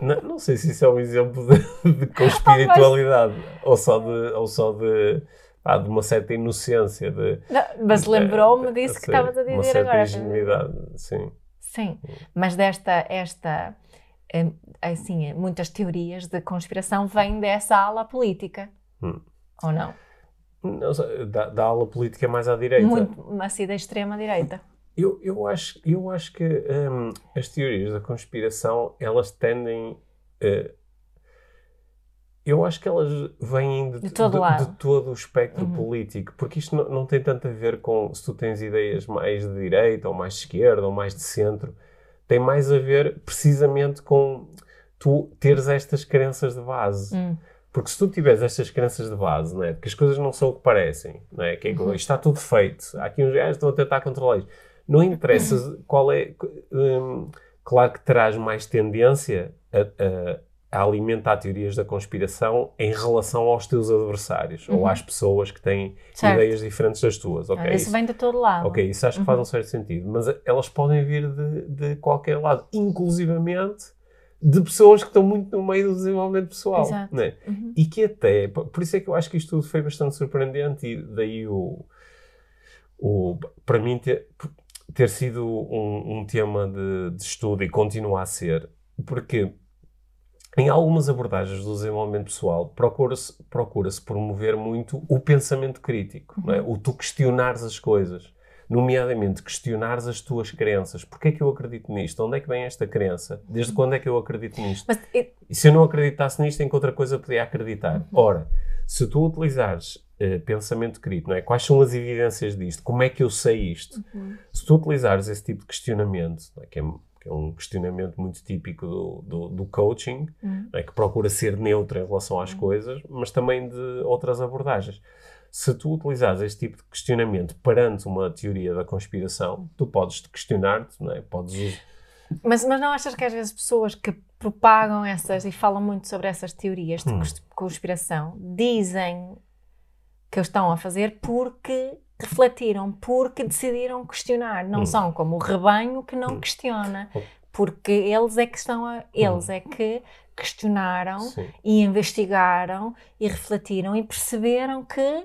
Não, não, sei se isso é um exemplo de, de conspiritualidade ou só de, ou só de, ah, de uma certa inocência. De, não, mas lembrou-me disso que estavas a dizer uma certa agora. ingenuidade, sim. Sim, mas desta, esta, eh, assim, muitas teorias de conspiração vêm dessa ala política, hum. ou não? não da, da ala política mais à direita. Muito, assim, da extrema-direita. Eu, eu, acho, eu acho que um, as teorias da conspiração, elas tendem... Uh, eu acho que elas vêm de, de, todo, de, de todo, o espectro uhum. político, porque isto não, não, tem tanto a ver com se tu tens ideias mais de direita, ou mais de esquerda, ou mais de centro. Tem mais a ver precisamente com tu teres estas crenças de base. Uhum. Porque se tu tiveres estas crenças de base, não é? que as coisas não são o que parecem, não é? que é, uhum. está tudo feito, há aqui uns gajos que estão a tentar controlar isto não interessa qual é. Hum, claro que terás mais tendência a, a, a, alimentar teorias da conspiração em relação aos teus adversários uhum. ou às pessoas que têm certo. ideias diferentes das tuas. Okay, isso, isso, vem de todo lado. Ok, isso acho que uhum. faz um certo sentido. Mas elas podem vir de, de qualquer lado, inclusivamente de pessoas que estão muito no meio do desenvolvimento pessoal. Exato. Né? Uhum. E que até, por isso é que eu acho que isto tudo foi bastante surpreendente e daí o, o para mim, ter, sido um, um tema de, de, estudo e continua a ser, porque em algumas abordagens do desenvolvimento pessoal procura-se procura promover muito o pensamento crítico, uhum. é? o tu questionares as coisas, nomeadamente questionares as tuas crenças. Porquê é que eu acredito nisto? Onde é que vem esta crença? Desde quando é que eu acredito nisto? Mas, E se eu não acreditasse nisto, em que outra coisa podia acreditar? Uhum. Ora, se tu utilizares uh, pensamento crítico, não é? Quais são as evidências disto? Como é que eu sei isto? Uhum. Se tu utilizares esse tipo de questionamento, é? Que, é, que, é, um questionamento muito típico do, do, do coaching, uhum. é? que procura ser neutro em relação às uhum. coisas, mas também de outras abordagens. Se tu utilizares este tipo de questionamento perante uma teoria da conspiração, tu podes te questionar-te, não é? Podes mas, mas não achas que às vezes pessoas que propagam essas e falam muito sobre essas teorias de hum. conspiração dizem que estão a fazer porque refletiram, porque decidiram questionar. Não hum. são como o rebanho que não hum. questiona, oh. porque eles é que estão a, eles hum. é que questionaram Sim. e investigaram e refletiram e perceberam que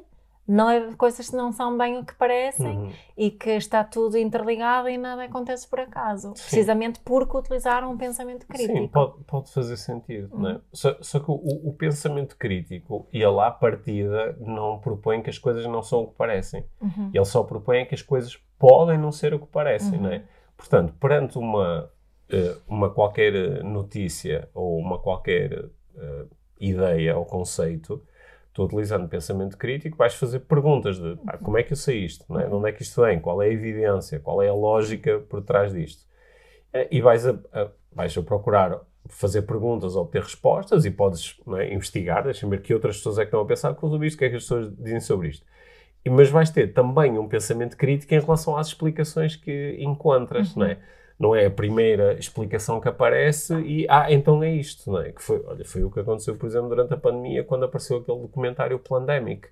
não é coisas que não são bem o que parecem Uhum. e que está tudo interligado e nada acontece por acaso. Precisamente porque utilizaram um pensamento crítico. Sim, pode, pode fazer sentido, Uhum. não é? Só, só que o, o pensamento crítico, ele à partida não propõe que as coisas não são o que parecem. Uhum. Ele só propõe que as coisas podem não ser o que parecem, Uhum. não é? Portanto, perante uma, eh, uma qualquer notícia ou uma qualquer eh, ideia ou conceito, tu utilizando pensamento crítico, vais fazer perguntas de pá, como é que eu sei isto, não é? de onde é que isto vem, qual é a evidência, qual é a lógica por trás disto. Eh, E vais a, a- vais a procurar fazer perguntas, obter respostas e podes é, investigar, deixa-me ver que outras pessoas é que estão a pensar sobre isto, o que é que as pessoas dizem sobre isto. E- Mas vais ter também um pensamento crítico em relação às explicações que encontras, não é? Não é a primeira explicação que aparece e, ah, então é isto, não é? Que foi, olha, foi o que aconteceu, por exemplo, durante a pandemia, quando apareceu aquele documentário Plandemic,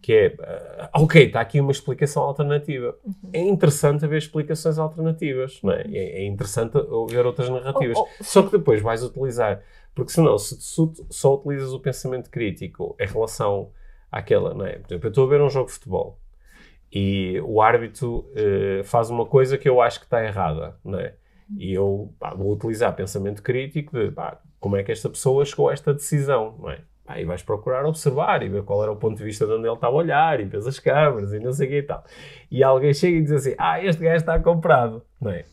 que é, ah, ok, está aqui uma explicação alternativa. É interessante haver explicações alternativas, não é? É, é interessante ver outras narrativas. Oh, oh, Só que depois vais utilizar, porque senão, se, se só utilizas o pensamento crítico em relação àquela, não é? Por exemplo, eu estou a ver um jogo de futebol e o árbitro eh, faz uma coisa que eu acho que está errada, não é? E eu pá, vou utilizar pensamento crítico de pá, como é que esta pessoa chegou a esta decisão, não é? E vais procurar observar e ver qual era o ponto de vista de onde ele estava a olhar e vês as câmaras e não sei o que e tal. E alguém chega e diz assim, ah, este gajo está comprado, não é?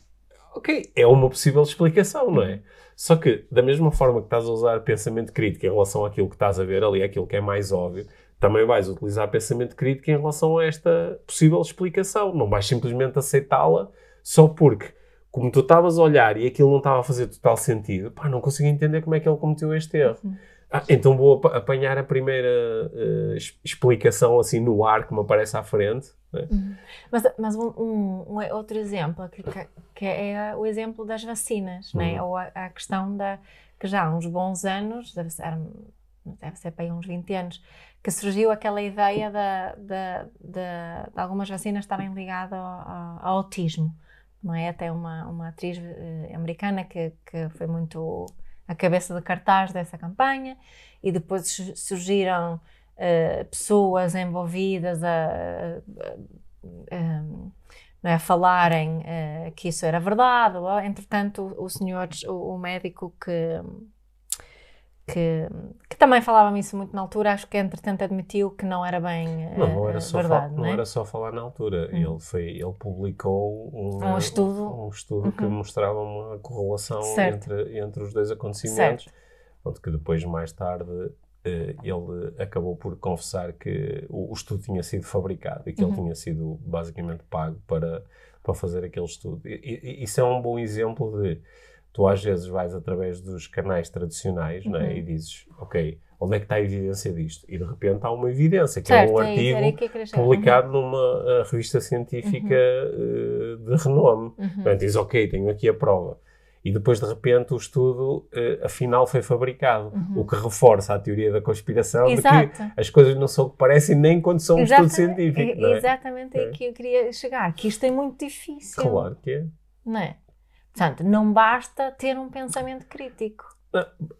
Ok, é uma possível explicação, não é? Só que, da mesma forma que estás a usar pensamento crítico em relação àquilo que estás a ver ali, aquilo que é mais óbvio, também vais utilizar pensamento crítico em relação a esta possível explicação. Não vais simplesmente aceitá-la só porque, como tu estavas a olhar e aquilo não estava a fazer total sentido, pá, não consigo entender como é que ele cometeu este erro. Ah, então vou apa- apanhar a primeira es- explicação assim no ar que me aparece à frente. né? Mas, mas um, um- um outro exemplo, que, que- é o exemplo das vacinas, né? ou a, a questão da que já há uns bons anos, deve ser, deve ser para aí uns 20 anos, que surgiu aquela ideia da, da, da- de algumas vacinas estarem ligadas ao, ao- autismo. Não é? Até uma, uma atriz eh, americana que, que foi muito a cabeça de cartaz dessa campanha e depois su- surgiram eh, pessoas envolvidas a, a- a- é, a falarem eh, que isso era verdade. Entretanto, o, o senhor, o, o médico que, que, que também falava isso muito na altura, acho que entretanto admitiu que não era bem eh, Não, não era, só verdade. não não é? era só falar na altura. Ele, foi, ele publicou um, Um estudo. um estudo que mostrava uma correlação Certo. entre, entre os dois acontecimentos. Pronto, que depois, mais tarde, eh, ele acabou por confessar que o, estudo tinha sido fabricado e que Uhum. ele tinha sido basicamente pago para, para fazer aquele estudo. E- isso é um bom exemplo de tu às vezes vais através dos canais tradicionais é? Uhum. e dizes, ok, onde é que está a evidência disto? E de repente há uma evidência, que Certo, é um é aí artigo que queria chegar. publicado numa eh, revista científica eh, de renome. Uhum. Portanto, diz, ok, tenho aqui a prova. E depois, de repente, o estudo, eh, afinal, foi fabricado. O que reforça a teoria da conspiração de Uhum. Exato. que as coisas não são o que parecem nem quando são um estudo científico. é- é? Exatamente aí É. que eu queria chegar, que isto é muito difícil. Claro que é. Não é? Portanto, não basta ter um pensamento crítico.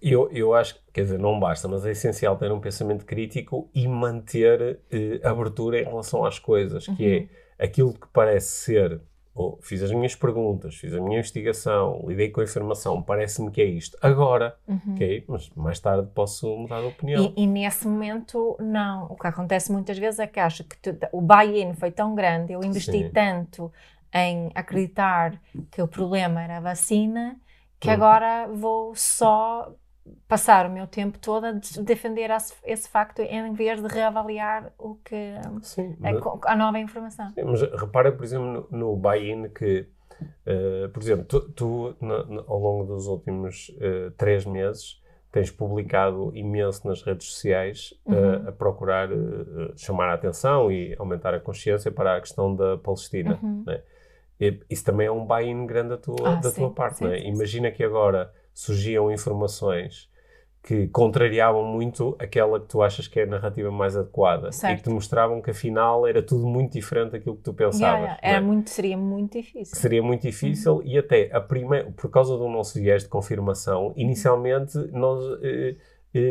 Eu, eu acho, quer dizer, não basta, mas é essencial ter um pensamento crítico e manter eh, abertura em relação às coisas, que Uhum. é aquilo que parece ser, ou fiz as minhas perguntas, fiz a minha investigação, lidei com a informação, parece-me que é isto. Agora, ok, mas mais tarde posso mudar de opinião. Uhum. E, e nesse momento, não. O que acontece muitas vezes é que acha que tu- o buy-in foi tão grande, eu investi Sim. tanto em acreditar que o problema era a vacina, que Hum. agora vou só passar o meu tempo todo a de- defender esse, facto em vez de reavaliar o que Sim, a, mas- a nova informação. Sim, mas repara, por exemplo, no, no buy-in que, eh, por exemplo, tu, tu, na- na- ao longo dos últimos eh, três meses tens publicado imenso nas redes sociais eh, Uhum. a procurar chamar a atenção e aumentar a consciência para a questão da Palestina. Uhum. né? E isso também é um buy-in grande da tua, Ah, da sim, tua parte. sim, não é? sim. Imagina que agora surgiam informações que contrariavam muito aquela que tu achas que é a narrativa mais adequada e Certo. que te mostravam que afinal era tudo muito diferente daquilo que tu pensavas. Yeah, yeah. é? Era muito, seria muito difícil. Seria muito difícil e até a primeira, por causa do nosso viés de confirmação, inicialmente nós eh,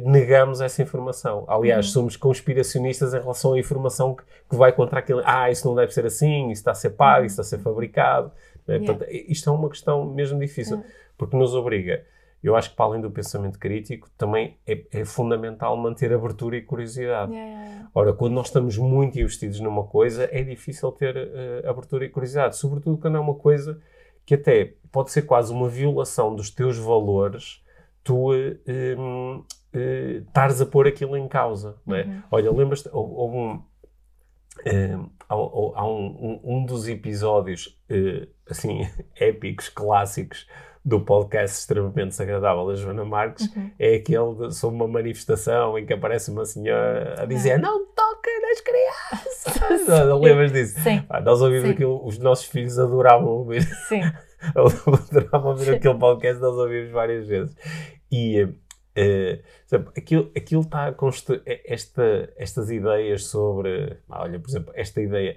negamos essa informação. Aliás, Uhum. somos conspiracionistas em relação à informação que, que vai contra aquilo. Ah, isso não deve ser assim, isso está a ser pago, isso está a ser fabricado. Uhum. Yeah. Portanto, isto é uma questão mesmo difícil, porque nos obriga. Eu acho que para além do pensamento crítico, também é, é fundamental manter abertura e curiosidade. Ora, quando nós estamos muito investidos numa coisa, é difícil ter eh, abertura e curiosidade, sobretudo quando é uma coisa que até pode ser quase uma violação dos teus valores, tu eh, hum, eh, estares a pôr aquilo em causa. Não é? Uhum. Olha, lembras-te, houve, um, eh, há, há um, um- um dos episódios eh, assim *laughs* épicos, clássicos do podcast extremamente desagradável da Joana Marques, Uhum. é aquele de, sobre uma manifestação em que aparece uma senhora a dizer não toca nas crianças. *laughs* *laughs* não, não lembras disso? Sim, Ah, nós ouvimos Sim. aquilo, os nossos filhos adoravam ouvir, sim. adoravam ouvir aquele podcast, nós ouvimos várias vezes. E eh, sabe, aquilo, aquilo está a construir esta, estas ideias sobre, olha, por exemplo, esta ideia.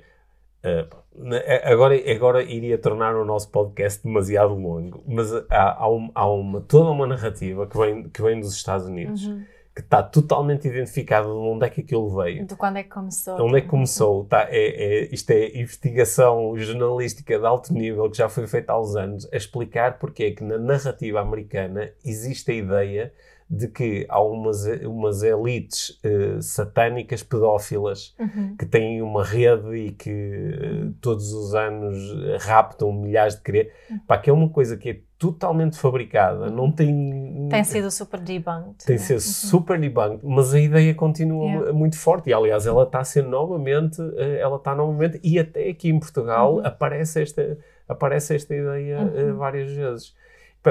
na- agora, agora iria tornar o nosso podcast demasiado longo, mas há, há, um- há uma, toda uma narrativa que vem, que vem dos Estados Unidos Uhum. que está totalmente identificada de onde é que aquilo veio. De quando é que começou? Onde é que começou? Tá, é, é- isto é investigação jornalística de alto nível que já foi feita há uns anos a explicar porque é que na narrativa americana existe a ideia de que há umas, umas elites eh, satânicas pedófilas Uhum. que têm uma rede e que eh, todos os anos raptam milhares de crianças. Pá, que é uma coisa que é totalmente fabricada, não tem... Tem sido super debunked. Tem né? de ser super debunked, mas a ideia continua Yeah. mu- muito forte. E, aliás, ela está a ser novamente, eh, ela está novamente, e até aqui em Portugal Uhum. aparece, esta, aparece esta ideia Uhum. várias vezes.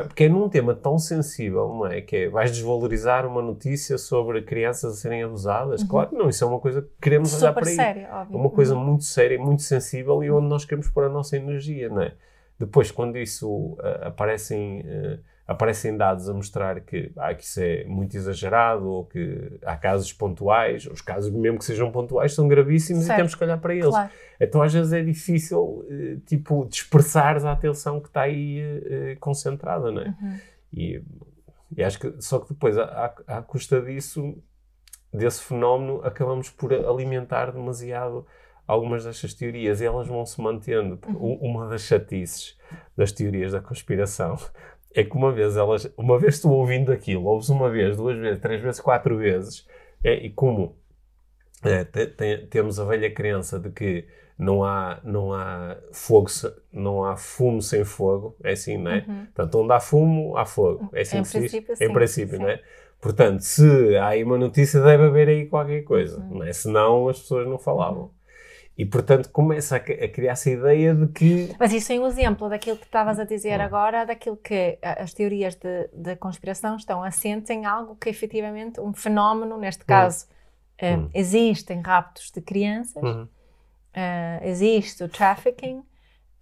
Porque é num tema tão sensível, não é? Que é, vais desvalorizar uma notícia sobre crianças a serem abusadas? Claro que não, isso é uma coisa que queremos olhar Uhum. Para aí. sério, óbvio. É uma coisa Uhum. muito séria, muito sensível e onde nós queremos pôr a nossa energia, não é? Depois, quando isso ah, aparecem, ah, aparecem dados a mostrar que, ah, que isso é muito exagerado ou que há casos pontuais, os casos mesmo que sejam pontuais são gravíssimos Certo. e temos que olhar para eles. Claro. Então às vezes é difícil, eh, tipo, dispersares a atenção que está aí eh, concentrada, não é? Uhum. E, e acho que só que depois, à, à custa disso, desse fenómeno, acabamos por alimentar demasiado algumas destas teorias e elas vão se mantendo. Porque u- Uma das chatices das teorias da conspiração é que uma vez elas, uma vez tu ouvindo aquilo, ouves uma vez, duas vezes, três vezes, quatro vezes, é, e como é, te- te- temos a velha crença de que não há, não há fogo, não há fumo sem fogo, é assim, não é? Uhum. Portanto, onde há fumo, há fogo. É assim Em que se diz? princípio, Em sim, princípio, sim. não é? Portanto, se há aí uma notícia, deve haver aí qualquer coisa, Uhum. não é? Senão as pessoas não falavam. E, portanto, começa a, a criar-se a ideia de que... Mas isso é um exemplo daquilo que estavas a dizer Hum. agora, daquilo que as teorias de, de conspiração estão assentes em algo que efetivamente, um fenómeno, neste caso, eh, Hum. existem raptos de crianças, Uhum. eh, existe o trafficking,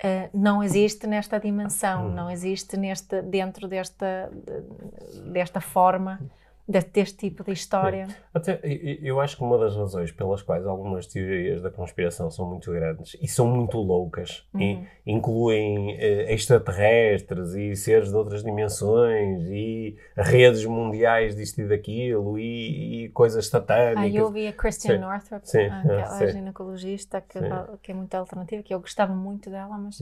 eh, não existe nesta dimensão, Hum. não existe neste, dentro desta, de- desta forma, deste tipo de história. Até, eu acho que uma das razões pelas quais algumas teorias da conspiração são muito grandes e são muito loucas, Uhum. incluem eh, extraterrestres e seres de outras dimensões e redes mundiais disto e daquilo e, e coisas Ah, satânicas. eu ouvi a Christian Sim. Northrup, Sim, ah, ah, aquela *laughs* sim. ginecologista que, dá- que é muito alternativa, que eu gostava muito dela, mas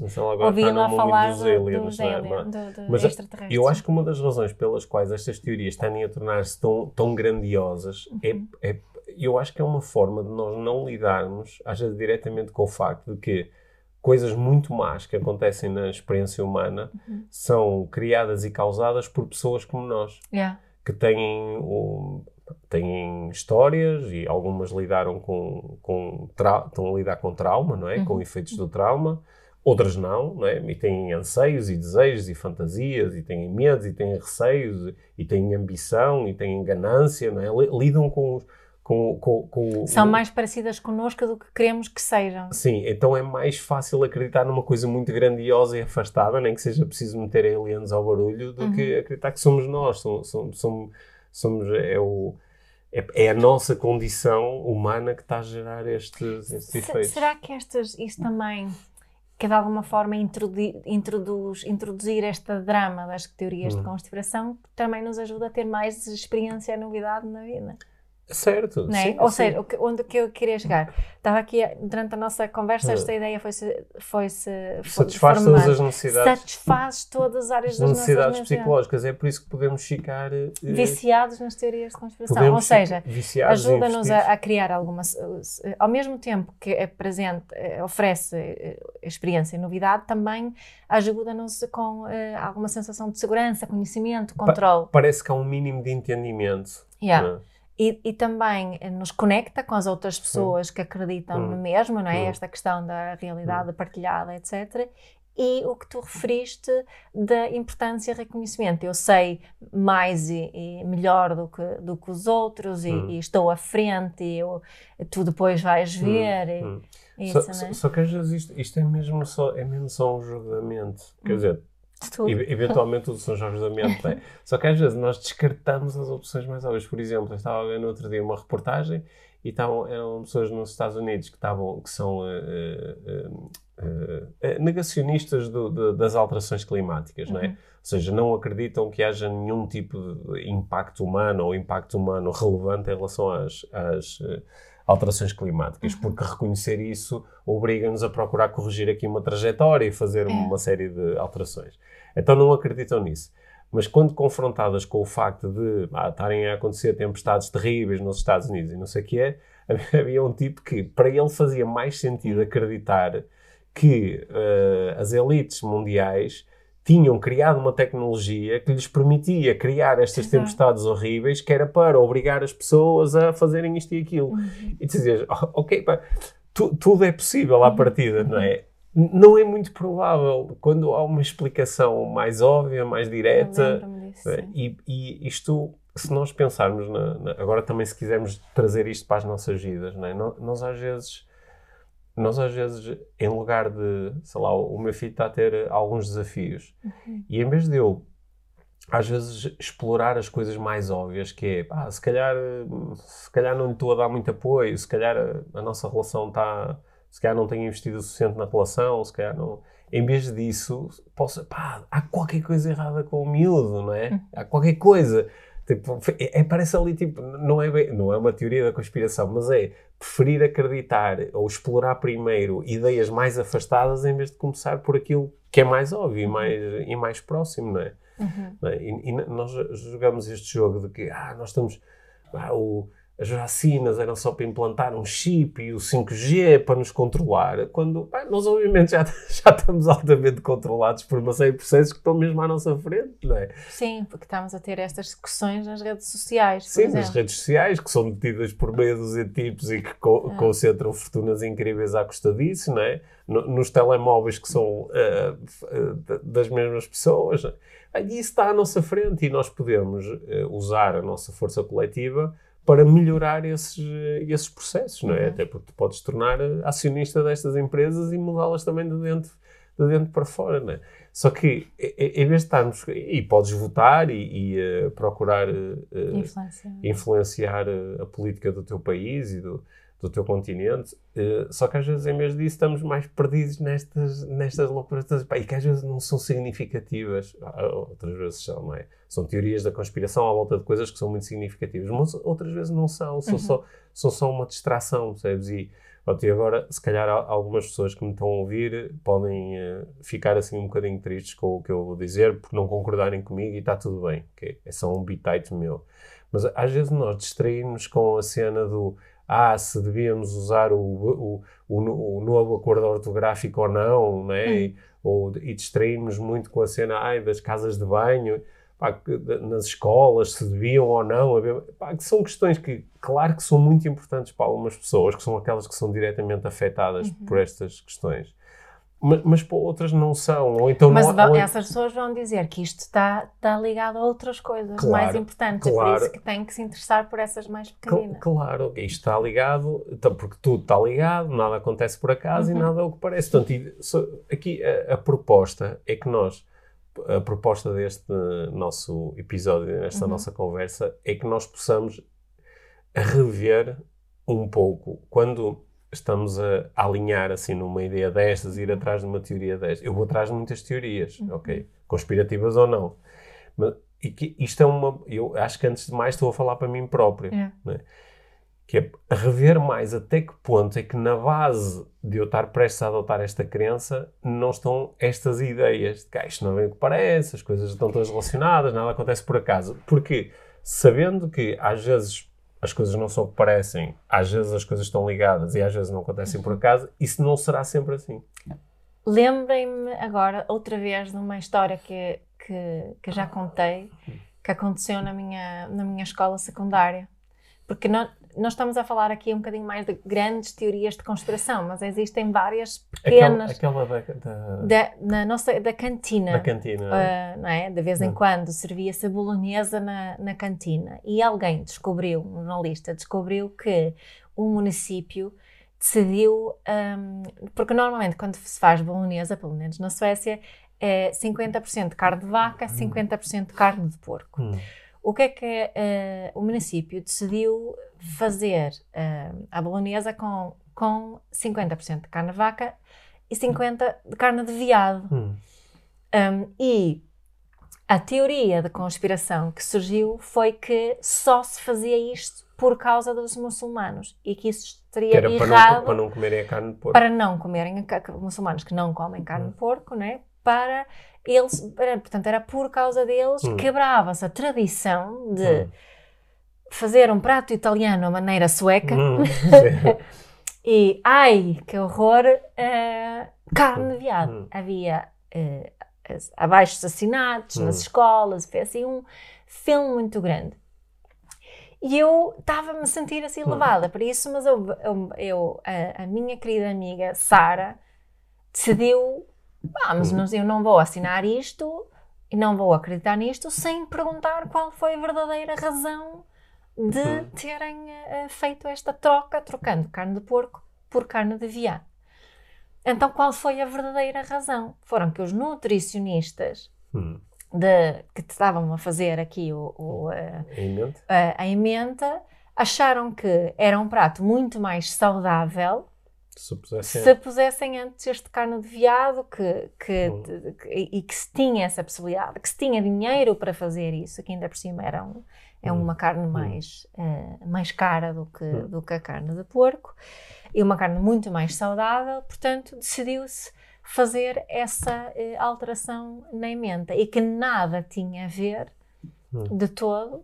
mundo falar dos do- aliens, dos é? aliens, do- do mas extraterrestres. Eu acho que uma das razões pelas quais estas teorias tendem a tornar-se tão, tão grandiosas Uhum. é, é- eu acho que é uma forma de nós não lidarmos, às vezes, diretamente com o facto de que coisas muito más que acontecem na experiência humana Uhum. são criadas e causadas por pessoas como nós, Yeah. que têm, um- têm histórias e algumas lidaram com, com estão a lidar com trauma, não é? Uhum. Com efeitos do trauma. Outras não, não é? E têm anseios e desejos e fantasias e têm medos e têm receios e têm ambição e têm ganância, não é? Li- Lidam com, os- com, com, com São mais parecidas connosco do que queremos que sejam. Sim, então é mais fácil acreditar numa coisa muito grandiosa e afastada, nem que seja preciso meter aliens ao barulho, do Uhum. que acreditar que somos nós. Somos, somos, somos, é, o, é, é a nossa condição humana que está a gerar estes, estes efeitos. será que estas, isso também, que de alguma forma introduz, introduzir esta drama das teorias uhum. de conspiração também nos ajuda a ter mais experiência e novidade na vida. Certo. É? Sim, Ou sim. seja, onde que eu queria chegar? Estava aqui, durante a nossa conversa, esta ideia foi-se. Foi -se, satisfaz formar. todas as necessidades. Satisfaz todas as áreas das necessidades psicológicas. É por isso que podemos ficar. Uh, viciados nas teorias de conspiração. Ou seja, ajuda-nos a, a, criar algumas. Ao mesmo tempo que é presente, eh, oferece eh, experiência e novidade, também ajuda-nos com uh, alguma sensação de segurança, conhecimento, controle. Pa parece que há um mínimo de entendimento. Yeah. É? E, e, também nos conecta com as outras pessoas que acreditam no mesmo, não é? Esta questão da realidade partilhada, etc. E o que tu referiste da importância e reconhecimento. Eu sei mais e, e melhor do que, do que os outros e, e, estou à frente e eu, tu depois vais ver. Isso, só, é? só, que às vezes isto, isto, é, mesmo só, é mesmo só um julgamento. Quer dizer, tudo. E, eventualmente o São Jorge da Mente tem. Só que às vezes nós descartamos as opções mais óbvias. Por exemplo, eu estava a ver no outro dia uma reportagem e estavam, eram pessoas nos Estados Unidos que, estavam, que são uh, uh, uh, negacionistas do, de, das alterações climáticas, uhum. não é? Ou seja, não acreditam que haja nenhum tipo de impacto humano ou impacto humano relevante em relação às, às alterações climáticas, uhum. porque reconhecer isso obriga-nos a procurar corrigir aqui uma trajetória e fazer é. uma série de alterações. Então não acreditam nisso. Mas quando confrontadas com o facto de ah, estarem a acontecer tempestades terríveis nos Estados Unidos e não sei o que é, *laughs* havia um tipo que, para ele, fazia mais sentido acreditar que uh, as elites mundiais tinham criado uma tecnologia que lhes permitia criar estas Exato. tempestades horríveis, que era para obrigar as pessoas a fazerem isto e aquilo. Uhum. E dizias, ok, pá, tu, tudo é possível à uhum. partida, não é? Não é muito provável quando há uma explicação mais óbvia, mais direta. Disso, é? e, e, isto, se nós pensarmos, na, na, agora também se quisermos trazer isto para as nossas vidas, não é? nós, nós às vezes nós às vezes, em lugar de, sei lá, o meu filho está a ter alguns desafios uhum. e em vez de eu, às vezes, explorar as coisas mais óbvias, que é, pá, se calhar, se calhar não lhe estou a dar muito apoio, se calhar a, a nossa relação está, se calhar não tenho investido o suficiente na relação, se calhar não... Em vez disso, posso, pá, há qualquer coisa errada com o miúdo, não é? Uhum. Há qualquer coisa Tipo, é, é, parece ali, tipo, não é, bem, não é uma teoria da conspiração, mas é preferir acreditar ou explorar primeiro ideias mais afastadas em vez de começar por aquilo que é mais óbvio e uhum. mais, e mais próximo, não é? Uhum. É? E, e, nós jogamos este jogo de que, ah, nós estamos, ah, o as vacinas eram só para implantar um chip e o 5G para nos controlar, quando bem, nós obviamente já, *laughs* já estamos altamente controlados por uma série de processos que estão mesmo à nossa frente, não é? Sim, porque estamos a ter estas discussões nas redes sociais. Sim, exemplo. nas redes sociais, que são detidas por meio dos tipos e que co ah. concentram fortunas incríveis à custa disso, não é? nos telemóveis que são uh, uh, das mesmas pessoas. É? E isso está à nossa frente e nós podemos uh, usar a nossa força coletiva para melhorar esses, esses processos, não é? Uhum. Até porque tu podes tornar acionista destas empresas e mudá-las também de dentro, de dentro para fora, não é? Só que, em vez de estarmos... E podes votar e, e uh, procurar uh, influenciar, influenciar a política do teu país e do, do teu continente, uh, só que às vezes, em vez disso, estamos mais perdidos nestas, nestas loucuras e que às vezes não são significativas, ah, outras vezes são, não é? São teorias da conspiração à volta de coisas que são muito significativas, mas outras vezes não são, são, uhum. só, são só uma distração, percebes? E, pronto, e agora, se calhar, algumas pessoas que me estão a ouvir podem uh, ficar assim um bocadinho tristes com o que eu vou dizer, por não concordarem comigo e está tudo bem, que é só um bitite meu. Mas às vezes nós distraímos com a cena do ah, se devíamos usar o, o, o, o novo acordo ortográfico ou não, né? Hum. E, ou, e distraímos muito com a cena ai, das casas de banho, pá, nas escolas, se deviam ou não. Pá, que são questões que, claro que são muito importantes para algumas pessoas, que são aquelas que são diretamente afetadas uhum. por estas questões mas, mas para outras não são. Ou então mas não, ou... essas pessoas vão dizer que isto está, está ligado a outras coisas claro, mais importantes. Claro. É por isso que têm que se interessar por essas mais pequeninas. Claro, isto está ligado, então, porque tudo está ligado, nada acontece por acaso uhum. e nada é o que parece. Portanto, aqui a, a proposta é que nós a proposta deste nosso episódio, nesta uhum. nossa conversa, é que nós possamos rever um pouco quando estamos a, alinhar assim numa ideia destas, ir atrás de uma teoria destas. Eu vou atrás de muitas teorias, Uhum. ok? Conspirativas ou não. Mas e que isto é uma. Eu acho que antes de mais estou a falar para mim próprio. É. né? Que é rever mais até que ponto é que na base de eu estar prestes a adotar esta crença não estão estas ideias de que ah, isto não é o que parece, as coisas estão todas relacionadas, nada acontece por acaso. Porque sabendo que às vezes as coisas não são o que parecem, às vezes as coisas estão ligadas e às vezes não acontecem por acaso, isso não será sempre assim. Lembrem-me agora, outra vez, de uma história que, que, que já contei, que aconteceu na minha, na minha escola secundária. Porque nós, nós estamos a falar aqui um bocadinho mais de grandes teorias de conspiração, mas existem várias Aquela, pequenas aquela da, da, da, na nossa, da cantina. da cantina. Ah, não é? De vez em Não. quando servia-se a bolonhesa na, na cantina e alguém descobriu, um jornalista descobriu que o município decidiu, ahm, porque normalmente quando se faz bolonesa, pelo menos na Suécia, é 50% de carne de vaca, 50% de carne de porco. Hum. O que é que eh, o município decidiu fazer eh, a bolonesa com, com 50% de carne de vaca e 50% de carne de veado? Hum. Um, e a teoria de conspiração que surgiu foi que só se fazia isto por causa dos muçulmanos e que isso Que estaria era para não, para não comerem a carne de porco. para não comerem, a muçulmanos que não comem carne de porco, né? para eles, para- portanto, era por causa deles, Hum. quebrava-se a tradição de Hum. fazer um prato italiano à maneira sueca Hum, *laughs* e, ai, que horror, eh, carne de veado. Hum. Havia as- abaixo assassinatos nas Hum. escolas, foi assim um filme muito grande. E eu estava-me a sentir assim Hum. levada por isso, mas eu, eu- eu- a, a minha querida amiga Sara decidiu, ah, mas não- eu não vou assinar isto e não vou acreditar nisto sem perguntar qual foi a verdadeira razão de Hum. terem eh, feito esta troca, trocando carne de porco por carne de veado. Então, qual foi a verdadeira razão? Foram que os nutricionistas Hum. de, que estavam a fazer aqui o, o, mente? a, a emenda acharam que era um prato muito mais saudável Se pusessem. se pusessem antes este carne de veado que, que, Hum. que- e que se tinha essa possibilidade, que se tinha dinheiro para fazer isso, que ainda por cima era um- é Hum. uma carne mais, eh, mais cara do que, Hum. do que a carne de porco e uma carne muito mais saudável, portanto decidiu-se fazer essa eh, alteração na emenda e que nada tinha a ver Hum. de todo.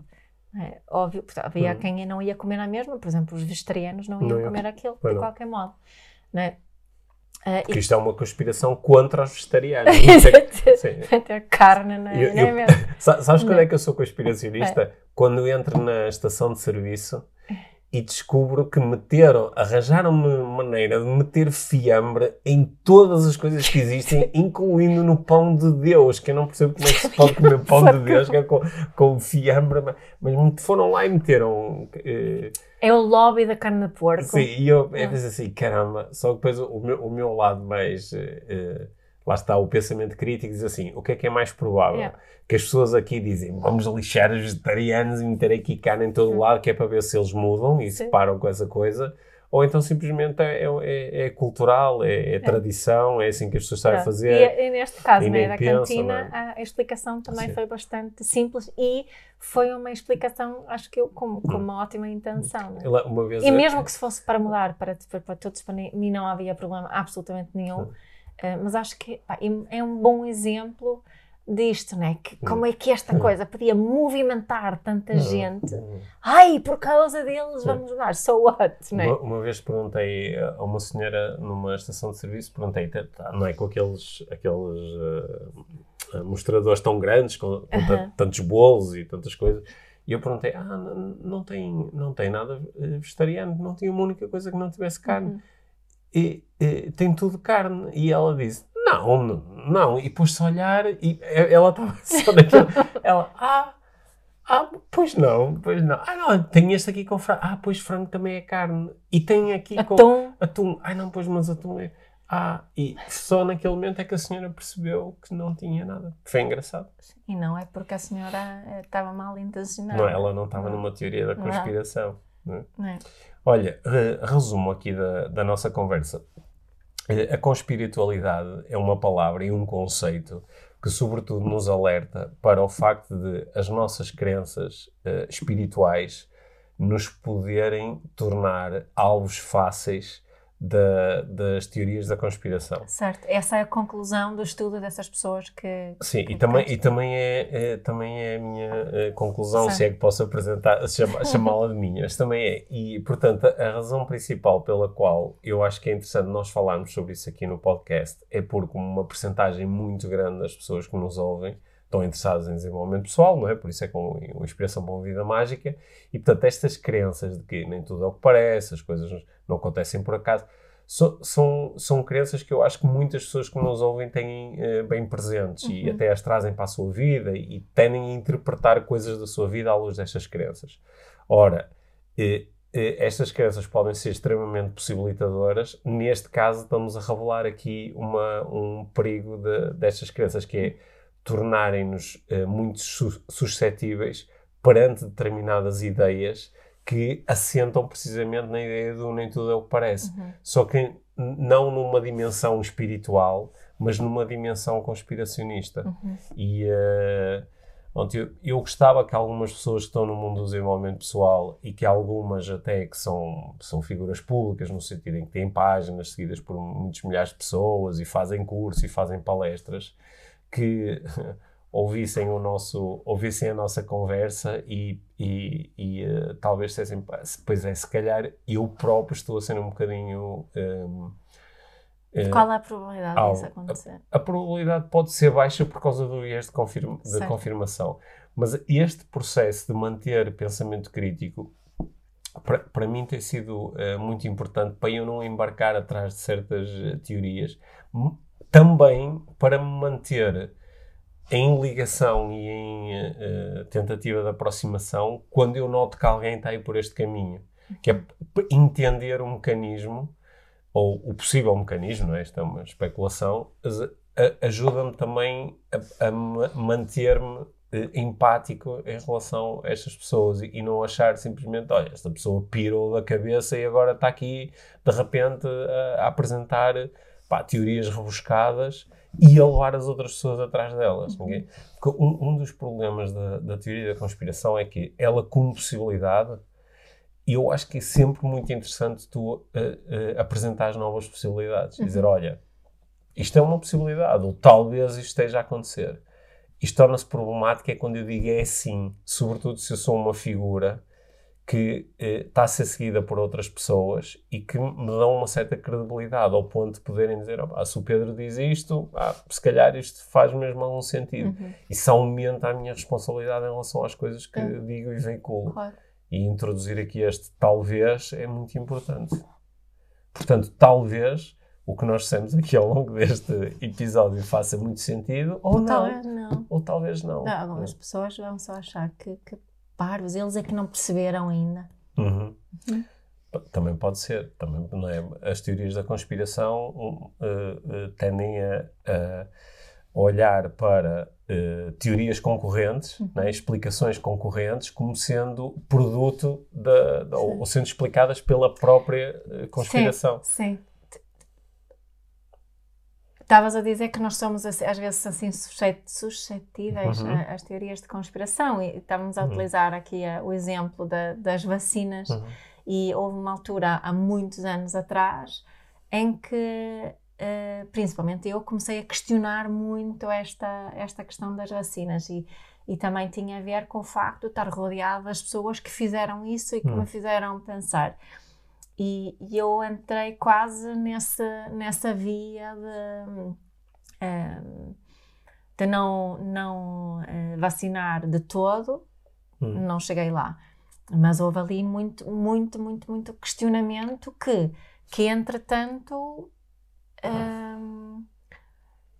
É, óbvio, havia Hum. quem não ia comer na mesma, por exemplo, os vegetarianos não iam Não iam. comer aquilo Pois de não. qualquer modo. Não é? Eh, Porque isto é uma conspiração contra os vegetarianos. *laughs* e- Sim. ter carne na, Eu- eu- *laughs* Sabes quando é que eu sou conspiracionista? Quando entro na estação de serviço e descubro que meteram, arranjaram-me maneira de meter fiambre em todas as coisas que existem, *laughs* incluindo no pão de Deus, que eu não percebo como é que se pode comer *laughs* pão de Deus que é com, com fiambre, mas, foram lá e meteram. eh, É o lobby da carne de porco. Sim, e eu, eu Ah. pensei assim, caramba, só que depois o, o meu, o meu lado mais, eh, eh, lá está, o pensamento crítico diz assim, o que é que é mais provável? Yeah. Que as pessoas aqui dizem, vamos lixar os vegetarianos e meter aqui carne em todo Sim. lado, que é para ver se eles mudam e se param com essa coisa, ou então simplesmente é, é, é cultural, é, é tradição, é assim que as pessoas sabem Pronto. fazer. E, e neste caso, e né, da pensam, cantina, não a, a explicação também foi bastante simples e foi uma explicação, acho que eu, com, com uma ótima intenção. né? Ela, uma vez E mesmo que se fosse para mudar para, para, para todos, para mim não havia problema absolutamente nenhum. Eh, mas acho que pá, é um bom exemplo disto, né? Que, como é que esta coisa podia movimentar tanta gente? Ai, por causa deles vamos mudar. So what? Né? Uma, uma vez perguntei a uma senhora numa estação de serviço, perguntei, tá, não é com aqueles, aqueles eh, mostradores tão grandes, com, com tantos bolos e tantas coisas, e eu perguntei, ah, n- não tem, não tem nada eh, vegetariano, não tinha uma única coisa que não tivesse carne. Uhum. E, e tem tudo carne. E ela disse, não, não, não. E pôs-se a olhar e ela estava *laughs* só naquilo. ela, ah, ah, pois não, pois não. Ah, não, tem este aqui com frango. Ah, pois frango também é carne. E tem aqui com Atum. atum. Ah, não, pois, mas atum é. Ah, e só naquele momento é que a senhora percebeu que não tinha nada. Foi engraçado. E não é porque a senhora eh, estava mal intencionada. Não, ela não estava Não. numa teoria da Não. conspiração. É? É. Olha, resumo aqui da, da nossa conversa. Eh, a conspiritualidade é uma palavra e um conceito que, sobretudo, nos alerta para o facto de as nossas crenças uh, espirituais nos poderem tornar alvos fáceis da, das teorias da conspiração. Certo, essa é a conclusão do estudo dessas pessoas que. Sim, que e, também, e também, é, é, também é a minha uh, conclusão, certo. se é que posso apresentar, chamá-la de minha, mas também é. E, portanto, a, a razão principal pela qual eu acho que é interessante nós falarmos sobre isso aqui no podcast é porque uma percentagem muito grande das pessoas que nos ouvem estão interessadas em desenvolvimento pessoal, não é? Por isso é com uma inspiração para uma vida mágica. E, portanto, estas crenças de que nem tudo é o que parece, as coisas não acontecem por acaso, so, são, são crenças que eu acho que muitas pessoas que nos ouvem têm uh, bem presentes uhum. e até as trazem para a sua vida e, tendem a interpretar coisas da sua vida à luz destas crenças. Ora, eh, estas crenças podem ser extremamente possibilitadoras. Neste caso, estamos a revelar aqui uma, um perigo de, destas crenças, que é tornarem-nos uh, muito su suscetíveis perante determinadas ideias que assentam precisamente na ideia do nem tudo é o que parece. Uhum. Só que não numa dimensão espiritual, mas numa dimensão conspiracionista. Uhum. E uh, eu, eu gostava que algumas pessoas que estão no mundo do desenvolvimento pessoal e que algumas até que são, são figuras públicas, no sentido em que têm páginas seguidas por muitos milhares de pessoas e fazem cursos e fazem palestras, que *laughs* ouvissem o nosso ouvissem a nossa conversa e, e, e uh, talvez dissessem pois é, se calhar eu próprio estou a ser um bocadinho um, uh, qual é a probabilidade ao, disso acontecer? A, a, probabilidade pode ser baixa por causa do viés de, confirma, de confirmação. Mas este processo de manter pensamento crítico para, para mim tem sido uh, muito importante para eu não embarcar atrás de certas teorias também para me manter em ligação e em uh, tentativa de aproximação quando eu noto que alguém está aí por este caminho. Que é entender o mecanismo, ou o possível mecanismo, é? esta é uma especulação, ajuda-me também a, a manter-me eh, empático em relação a estas pessoas e, e, não achar simplesmente, olha, esta pessoa pirou da cabeça e agora está aqui de repente a, a apresentar pá, teorias rebuscadas e a levar as outras pessoas atrás delas. Uhum. Porque um, um, dos problemas da, da, teoria da conspiração é que ela, como possibilidade, e eu acho que é sempre muito interessante tu uh, uh, apresentar novas possibilidades. Uhum. Dizer, olha, isto é uma possibilidade, ou talvez isto esteja a acontecer. Isto torna-se problemático é quando eu digo é assim, sobretudo se eu sou uma figura que eh, está a ser seguida por outras pessoas e que me dão uma certa credibilidade ao ponto de poderem dizer oh, se o Pedro diz isto, ah, se calhar isto faz mesmo algum sentido. Uhum. Isso aumenta a minha responsabilidade em relação às coisas que uhum. digo e veiculo. Claro. E introduzir aqui este talvez é muito importante. Portanto, talvez o que nós dissemos aqui ao longo deste episódio faça muito sentido ou, ou não. Talvez não. Ou talvez não. não algumas pessoas vão só achar que, que parvos, eles é que não perceberam ainda. Uhum. Uhum. Também pode ser. Também, não é? As teorias da conspiração uh, uh, tendem a, a, olhar para uh, teorias concorrentes, uhum. né? explicações concorrentes, como sendo produto da, da ou, ou, sendo explicadas pela própria conspiração. Sim, sim. Estavas a dizer que nós somos às vezes assim suscetíveis uhum. às teorias de conspiração e estávamos a uhum. utilizar aqui a, o exemplo da, das vacinas uhum. e houve uma altura há muitos anos atrás em que uh, principalmente eu comecei a questionar muito esta, esta questão das vacinas e, e também tinha a ver com o facto de estar rodeado das pessoas que fizeram isso e que me uhum. fizeram pensar e, e eu entrei quase nessa, nessa via de, um, ehm, de não, não uh, vacinar de todo, hum. não cheguei lá. Mas houve ali muito, muito, muito, muito questionamento que, que entretanto, um,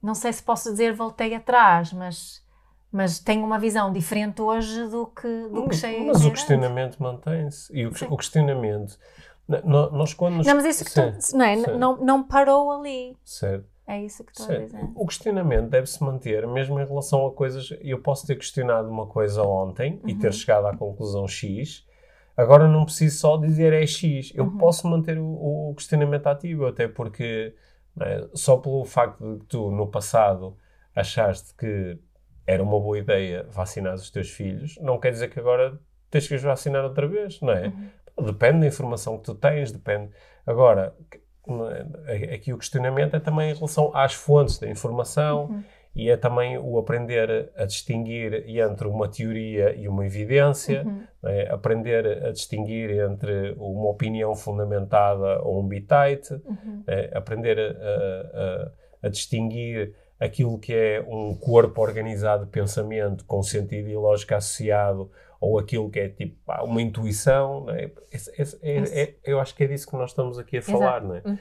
não sei se posso dizer voltei atrás, mas mas tenho uma visão diferente hoje do que, do que cheguei Mas o questionamento mantém-se. E o, o, questionamento nós quando nos... Não, mas isso que tu, não, é? não, não parou ali. Certo. É isso que estou a dizer. O questionamento deve-se manter, mesmo em relação a coisas. Eu posso ter questionado uma coisa ontem uhum. e ter uhum. chegado à conclusão X. Agora não preciso só dizer é X, eu uhum. posso manter o, o, questionamento ativo, até porque é, só pelo facto de tu, no passado, achaste que era uma boa ideia vacinar os teus filhos, não quer dizer que agora tens que os vacinar outra vez, não é? Uhum. Depende da informação que tu tens, depende. Agora, aqui o questionamento é também em relação às fontes da informação. Uhum e é também o aprender a distinguir entre uma teoria e uma evidência, uhum. é? aprender a distinguir entre uma opinião fundamentada ou um bitite, uhum. é? aprender a, a, a, distinguir aquilo que é um corpo organizado de pensamento com sentido ilógico associado ou aquilo que é tipo uma intuição. É? É, é, eu acho que é disso que nós estamos aqui a falar. Não é? Uhum.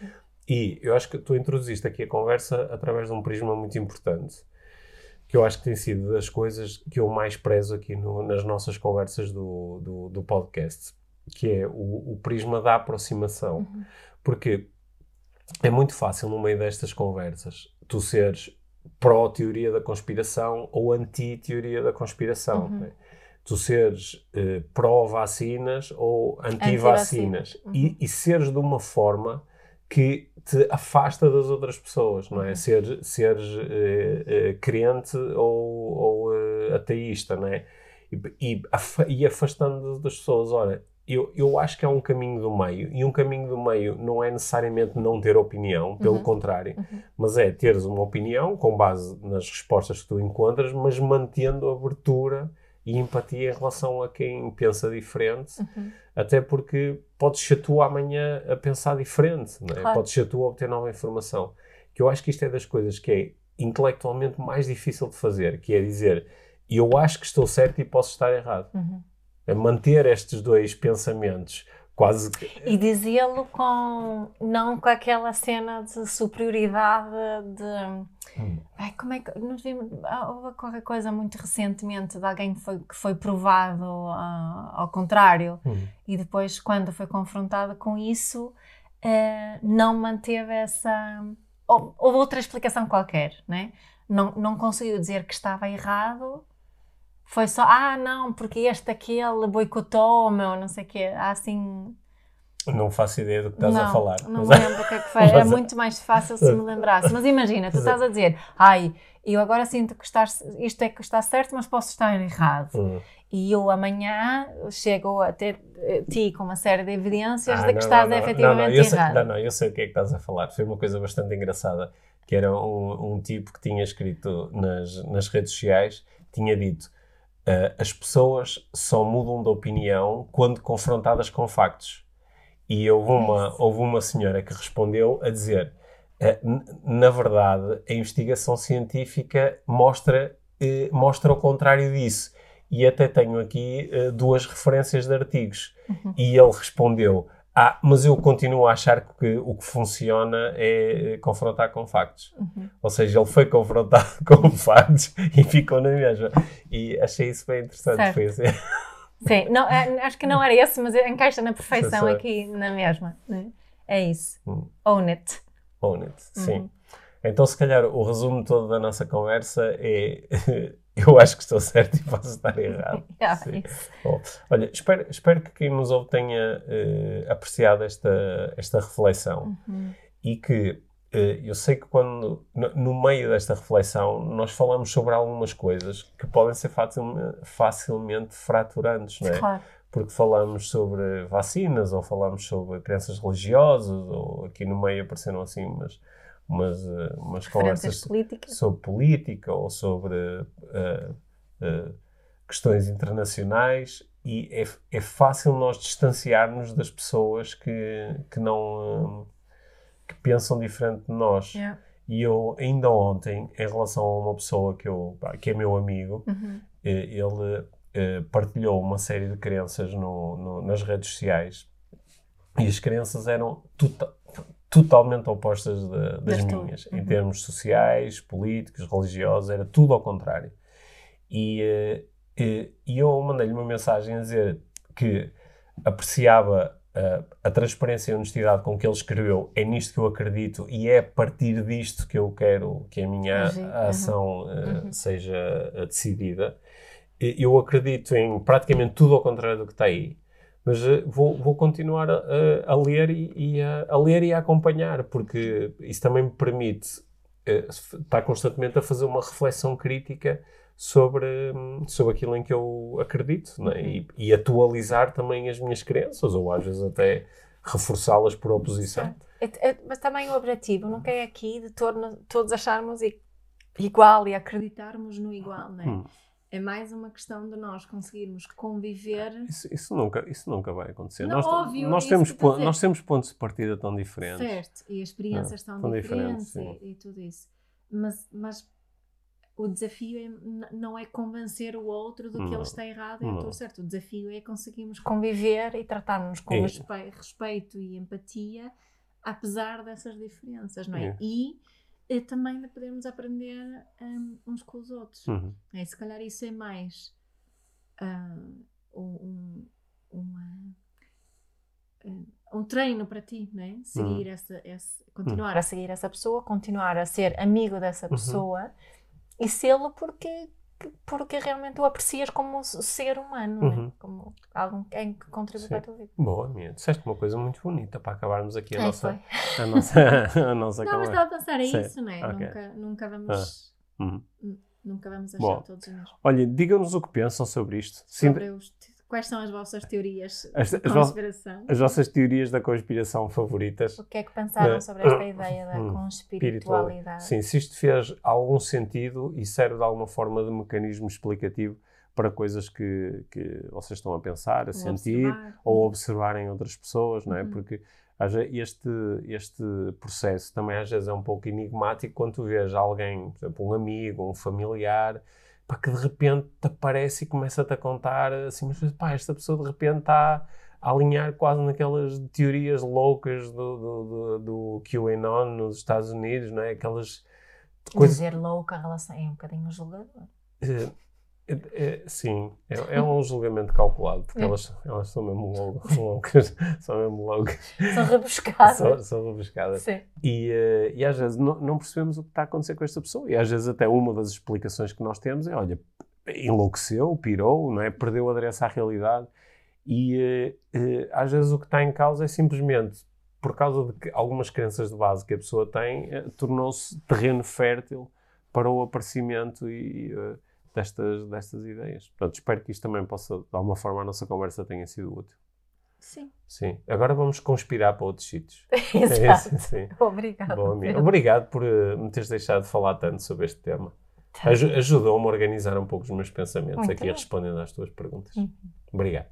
E eu acho que tu introduziste aqui a conversa através de um prisma muito importante, que eu acho que tem sido das coisas que eu mais prezo aqui no, nas nossas conversas do, do, do, podcast, que é o, o prisma da aproximação. Uhum. Porque é muito fácil, no meio destas conversas, tu seres pró-teoria da conspiração ou anti-teoria da conspiração. Uhum. Né? Tu seres eh, pró-vacinas ou anti-vacinas. Anti uhum. e, e seres de uma forma que te afasta das outras pessoas, não é? Uhum. Ser, seres uh, uh, crente ou, ou uh, ateísta, não é? E, e, e afastando das pessoas. Ora, eu, eu acho que há um caminho do meio, e um caminho do meio não é necessariamente não ter opinião, pelo uhum. contrário, uhum. mas é teres uma opinião com base nas respostas que tu encontras, mas mantendo abertura e empatia em relação a quem pensa diferente, uhum. até porque podes ser tu amanhã a pensar diferente, não é? claro. podes ser tu a obter nova informação. Que eu acho que isto é das coisas que é intelectualmente mais difícil de fazer, que é dizer eu acho que estou certo e posso estar errado. Uhum. É manter estes dois pensamentos quase. E dizê-lo com não com aquela cena de superioridade de hum. ai, como é que nós vimos houve qualquer coisa muito recentemente de alguém que foi, que foi provado uh, ao contrário hum. e depois quando foi confrontado com isso uh, não manteve essa ou, houve outra explicação qualquer né não, não conseguiu dizer que estava errado foi só, ah, não, porque este, aquele boicotou-me, ou não sei o quê. Há assim. Não faço ideia do que estás não, a falar. Não me lembro o que é que foi. *laughs* É muito mais fácil se me lembrasse. Mas imagina, tu estás a dizer, ai, eu agora sinto que estás, isto é que está certo, mas posso estar errado. Hum. E eu amanhã chego a ter eh, ti com uma série de evidências ah, de que não, estás não, efetivamente não, não, errado. Sei, não, não, eu sei o que é que estás a falar. Foi uma coisa bastante engraçada, que era um, um tipo que tinha escrito nas, nas redes sociais, tinha dito Uh, as pessoas só mudam de opinião quando confrontadas com factos. E houve uma, houve uma senhora que respondeu a dizer: uh, na verdade, a investigação científica mostra, uh, mostra o contrário disso. E até tenho aqui duas referências de artigos. Uhum. E ele respondeu: ah, mas eu continuo a achar que o que funciona é confrontar com factos. Uhum. Ou seja, ele foi confrontado *laughs* com factos e ficou na mesma. E achei isso bem interessante. Foi assim. Sim, não, é, acho que não era esse, mas encaixa na perfeição aqui na mesma. Né? É isso. Hum. Own it. Own it, sim. Uhum. Então, se calhar, o resumo todo da nossa conversa é *laughs* eu acho que estou certo e posso estar errado. *laughs* Ah, Bom, olha, espero, espero que quem nos ouve tenha uh, apreciado esta, esta reflexão uhum. e que uh, eu sei que quando, no, no, meio desta reflexão, nós falamos sobre algumas coisas que podem ser facilmente, facilmente fraturantes, não é? Claro. Porque falamos sobre vacinas, ou falamos sobre crenças religiosas, ou aqui no meio apareceram assim umas umas, eh, umas conversas sobre política ou sobre uh, uh, questões internacionais e é, é fácil nós distanciarmos das pessoas que, que não uh, que pensam diferente de nós. Yeah. E eu ainda ontem, em relação a uma pessoa que, eu, que é meu amigo, uhum. ele partilhou uma série de crenças no, no, nas redes sociais e as crenças eram tota-, totalmente opostas das minhas, uhum. em termos sociais, políticos, religiosos, era tudo ao contrário. E, eh, e, e eu mandei-lhe uma mensagem a dizer que apreciava a, a transparência e a honestidade com que ele escreveu, é nisto que eu acredito e é a partir disto que eu quero que a minha uhum. ação uh, uhum. seja decidida. Eu acredito em praticamente tudo ao contrário do que está aí Mas uh, vou, vou continuar a, a ler e, e a, a, ler e a acompanhar, porque isso também me permite uh, estar constantemente a fazer uma reflexão crítica sobre, sobre aquilo em que eu acredito né? e, e, atualizar também as minhas crenças, ou às vezes até reforçá-las por oposição. É, é, mas também o objetivo nunca é aqui de torno, todos acharmos igual e acreditarmos no igual, não é? Hum. É mais uma questão de nós conseguirmos conviver. Isso, isso nunca, isso nunca vai acontecer. Não, nós, óbvio, nós, temos ponto, nós temos pontos de partida tão diferentes. Certo, e as experiências não, tão diferentes, diferentes e, e, tudo isso. Mas, mas o desafio é, não é convencer o outro de que não, ele está errado e estou certo. O desafio é conseguirmos conviver e tratarmos com é. respeito e empatia, apesar dessas diferenças, não é? é. E e também de podermos aprender um, uns com os outros. Uhum. É, se calhar isso é mais uh, um, uma, um treino para ti, né? Seguir uhum. essa, essa, continuar uhum. a seguir essa pessoa, continuar a ser amigo dessa uhum. pessoa e sê-lo porque porque realmente o aprecias como ser humano, né? uhum. né? como alguém que contribui para a tua vida. Boa, minha. Disseste uma coisa muito bonita para acabarmos aqui a, é, nossa, a nossa *laughs* a nossa Não, mas estava a pensar, é isso, não é? Okay. Nunca, nunca vamos. Ah. Uhum. Nunca vamos achar Bom. todos os mesmos. Olha, digam-nos o que pensam sobre isto. Sobre os Quais são as vossas teorias as, de conspiração? As, vossas teorias da conspiração favoritas. O que é que pensaram sobre esta *coughs* ideia da hum, conspiritualidade? Sim, se isto fez algum sentido e serve de alguma forma de mecanismo explicativo para coisas que, que vocês estão a pensar, a sentir observar. ou observarem outras pessoas, não é? Uhum. Porque este, este processo também às vezes é um pouco enigmático quando tu vês alguém, por exemplo, um amigo, um familiar, que de repente te aparece e começa-te a contar assim, mas pá, esta pessoa de repente está a alinhar quase naquelas teorias loucas do, do, do, do QAnon nos Estados Unidos, não é? Aquelas coisas... Dizer louca a relação é um bocadinho julgador. Uh, é, é, sim, é, é, um julgamento calculado, porque é. elas, elas são mesmo loucas, *laughs* são mesmo loucas. São rebuscadas. São, são rebuscadas. Sim. E, uh, e às vezes não, não, percebemos o que está a acontecer com esta pessoa. E às vezes até uma das explicações que nós temos é, olha, enlouqueceu, pirou, não é? perdeu o adereço à realidade. E uh, uh, às vezes o que está em causa é simplesmente por causa de que algumas crenças de base que a pessoa tem, tornou-se terreno fértil para o aparecimento e destas, destas ideias. Portanto, espero que isto também possa, de alguma forma, a nossa conversa tenha sido útil. Sim. Sim. Agora vamos conspirar para outros sítios. *laughs* Exato. É sim. Obrigado. Bom, Obrigado por uh, me teres deixado de falar tanto sobre este tema. Tá. Aj Ajudou-me a organizar um pouco os meus pensamentos Muito aqui bem. respondendo às tuas perguntas. Uhum. Obrigado.